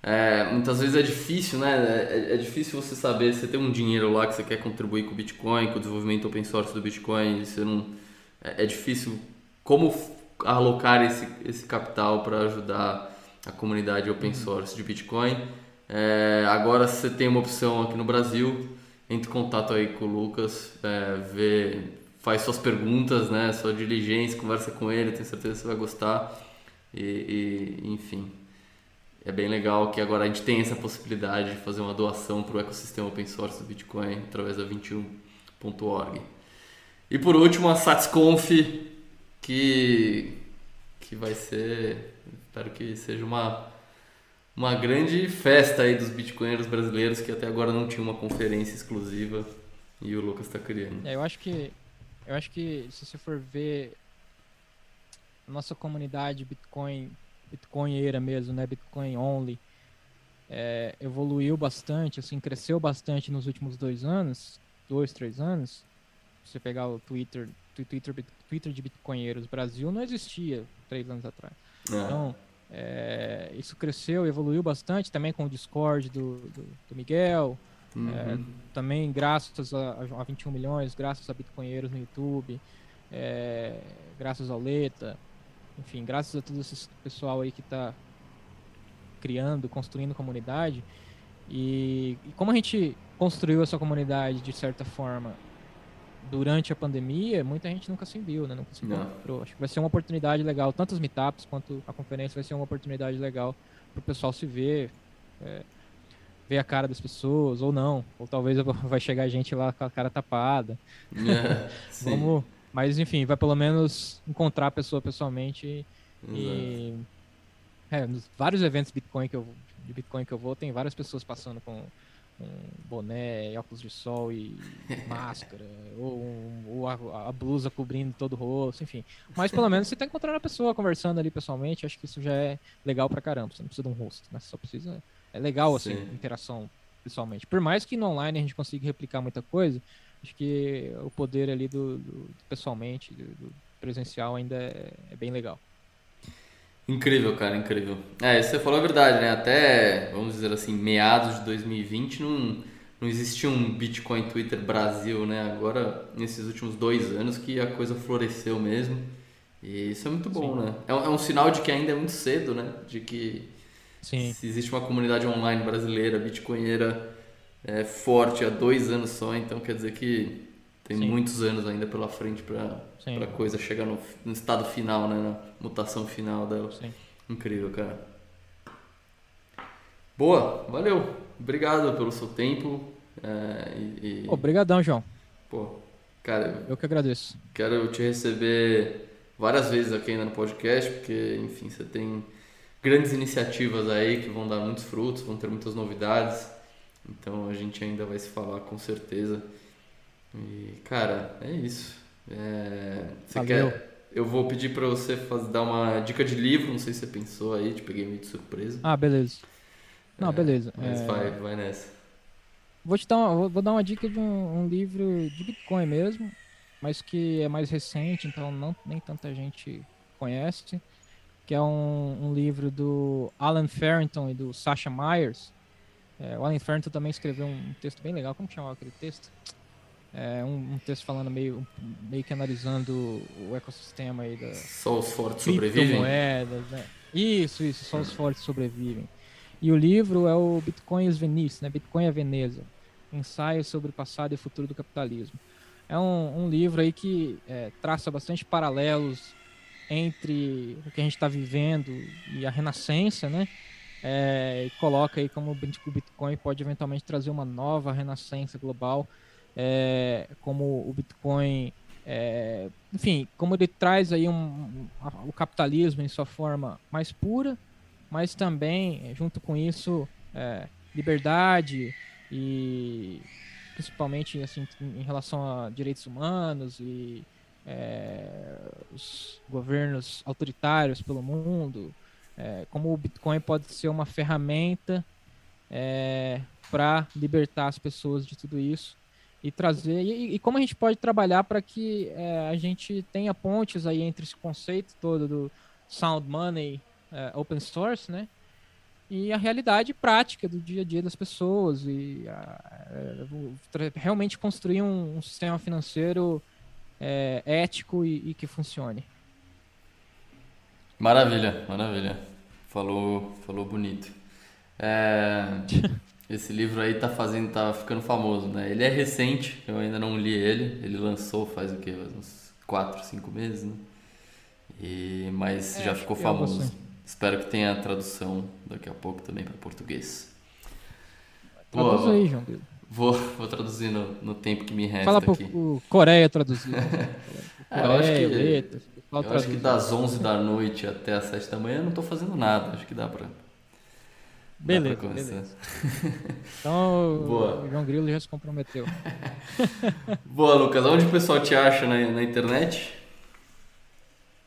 é, muitas vezes é difícil, né? É, é, difícil você saber, você tem um dinheiro lá que você quer contribuir com o Bitcoin, com o desenvolvimento open source do Bitcoin, você não, é, é difícil como alocar esse, esse capital para ajudar a comunidade open uhum. source de Bitcoin. É, agora você tem uma opção aqui no Brasil, entre em contato aí com o Lucas, é, vê faz suas perguntas, né? Sua diligência, conversa com ele, tenho certeza que você vai gostar. E, e, enfim, é bem legal que agora a gente tem essa possibilidade de fazer uma doação para o ecossistema open source do Bitcoin através da 21.org. E por último, a SatsConf, que, que vai ser, espero que seja uma, uma grande festa aí dos bitcoinheiros brasileiros que até agora não tinha uma conferência exclusiva e o Lucas está criando. É, eu acho que eu acho que se você for ver a nossa comunidade Bitcoin, Bitcoinheira mesmo, né, Bitcoin only, é, evoluiu bastante, assim, cresceu bastante nos últimos dois anos, dois, três anos. Se você pegar o Twitter, Twitter, Twitter de Bitcoinheiros Brasil não existia três anos atrás. É. Então, é, isso cresceu, evoluiu bastante também com o Discord do, do, do Miguel, Uhum. É, também graças a, a 21 milhões, graças a Bitcoinheiros no YouTube, é, graças ao Leta, enfim, graças a todo esse pessoal aí que está criando, construindo comunidade. E, e, como a gente construiu essa comunidade de certa forma durante a pandemia, muita gente nunca se viu, né? Nunca se encontrou. Acho que vai ser uma oportunidade legal, tanto os meetups quanto a conferência vai ser uma oportunidade legal para o pessoal se ver. É, ver a cara das pessoas, ou não. Ou talvez vai chegar gente lá com a cara tapada. É, Vamos, mas enfim, vai pelo menos encontrar a pessoa pessoalmente. E é, nos vários eventos Bitcoin que eu, de Bitcoin que eu vou, tem várias pessoas passando com um boné, óculos de sol e máscara, ou, um, ou a, a, blusa cobrindo todo o rosto, enfim. Mas pelo menos você está encontrando a pessoa conversando ali pessoalmente, acho que isso já é legal pra caramba. Você não precisa de um rosto, né? Você só precisa é legal, assim, Sim. interação pessoalmente. Por mais que no online a gente consiga replicar muita coisa, acho que o poder ali do, do pessoalmente, do, do, presencial ainda é, é, bem legal. Incrível, cara, incrível. É, você falou a verdade, né? Até, vamos dizer assim, meados de 2020 não, não existia um Bitcoin Twitter Brasil, né? Agora, nesses últimos dois anos que a coisa floresceu mesmo. E isso é muito bom, Sim. né? É um, é um sinal de que ainda é muito cedo, né? De que Sim. Se existe uma comunidade online brasileira, bitcoinheira, é, forte há dois anos só, então quer dizer que tem Sim. muitos anos ainda pela frente para a coisa chegar no, no, estado final, né? Na mutação final dela. Sim. Incrível, cara. Boa, valeu. Obrigado pelo seu tempo. É, e, Obrigadão, João. Pô, cara. Eu que agradeço. Quero te receber várias vezes aqui ainda no podcast, porque, enfim, você tem grandes iniciativas aí que vão dar muitos frutos, vão ter muitas novidades. Então a gente ainda vai se falar com certeza. E, cara, é isso. É, você Valeu. quer. Eu vou pedir para você fazer, dar uma dica de livro, não sei se você pensou aí, te peguei meio de surpresa. Ah, beleza. Não, é, beleza. Mas é... vai, vai nessa. Vou te dar uma, vou dar uma dica de um, um, livro de Bitcoin mesmo, mas que é mais recente, então não nem tanta gente conhece que é um, um livro do Alan Farrington e do Sasha Myers. É, o Alan Farrington também escreveu um texto bem legal. Como que chamava aquele texto? É um, um, texto falando meio, meio que analisando o ecossistema aí da. Só os fortes sobrevivem? Moedas, né? Isso, isso, só os fortes sobrevivem. E o livro é o Bitcoin is Venice, né? Bitcoin é Veneza. Ensaio sobre o passado e o futuro do capitalismo. É um, um livro aí que é, traça bastante paralelos entre o que a gente está vivendo e a renascença, né? É, e coloca aí como o Bitcoin pode eventualmente trazer uma nova renascença global, é, como o Bitcoin, é, enfim, como ele traz aí um, um, o capitalismo em sua forma mais pura, mas também, junto com isso, é, liberdade e principalmente assim, em relação a direitos humanos e é, os governos autoritários pelo mundo, é, como o Bitcoin pode ser uma ferramenta é, para libertar as pessoas de tudo isso e trazer e, e como a gente pode trabalhar para que é, a gente tenha pontes aí entre esse conceito todo do sound money é, open source, né? E a realidade prática do dia a dia das pessoas e é, realmente construir um, um sistema financeiro é, ético e, e, que funcione. Maravilha, maravilha. Falou, falou bonito. É, esse livro aí tá fazendo, tá ficando famoso, né? Ele é recente, eu ainda não li ele. Ele lançou faz o quê? Uns 4, 5 meses, né? E, mas é, já ficou famoso. Assim. Espero que tenha tradução daqui a pouco também para português. Traduz aí, João. Vou, vou traduzir no, no tempo que me resta Fala aqui. o Coreia traduzir. é, eu acho que, letras, eu acho que das 11 da noite até as 7 da manhã eu não estou fazendo nada. Acho que dá para Beleza, beleza. Então Boa. o João Grilo já se comprometeu. Boa, Lucas. Onde o pessoal te acha na, na internet?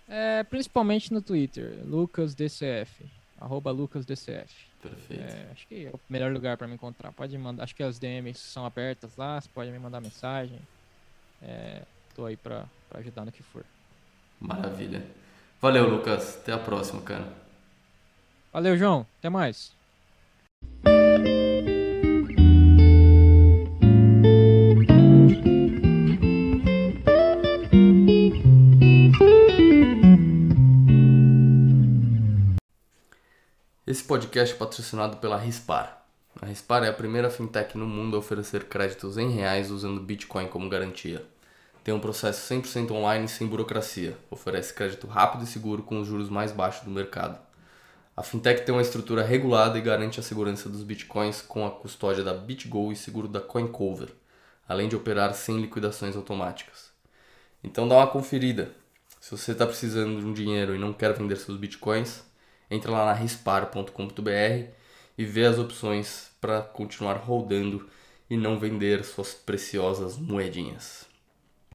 É, principalmente no Twitter, LucasDCF, arroba LucasDCF. Perfeito. É, acho que é o melhor lugar para me encontrar. Pode mandar, acho que as DMs são abertas lá, você pode me mandar mensagem. É, tô aí para ajudar no que for. Maravilha. Valeu, Lucas. Até a próxima, cara. Valeu, João. Até mais. Esse podcast é patrocinado pela Rispar. A Rispar é a primeira fintech no mundo a oferecer créditos em reais usando Bitcoin como garantia. Tem um processo 100% online sem burocracia. Oferece crédito rápido e seguro com os juros mais baixos do mercado. A fintech tem uma estrutura regulada e garante a segurança dos bitcoins com a custódia da BitGo e seguro da CoinCover, além de operar sem liquidações automáticas. Então dá uma conferida. Se você está precisando de um dinheiro e não quer vender seus bitcoins, entra lá na rispar.com.br e vê as opções para continuar rodando e não vender suas preciosas moedinhas.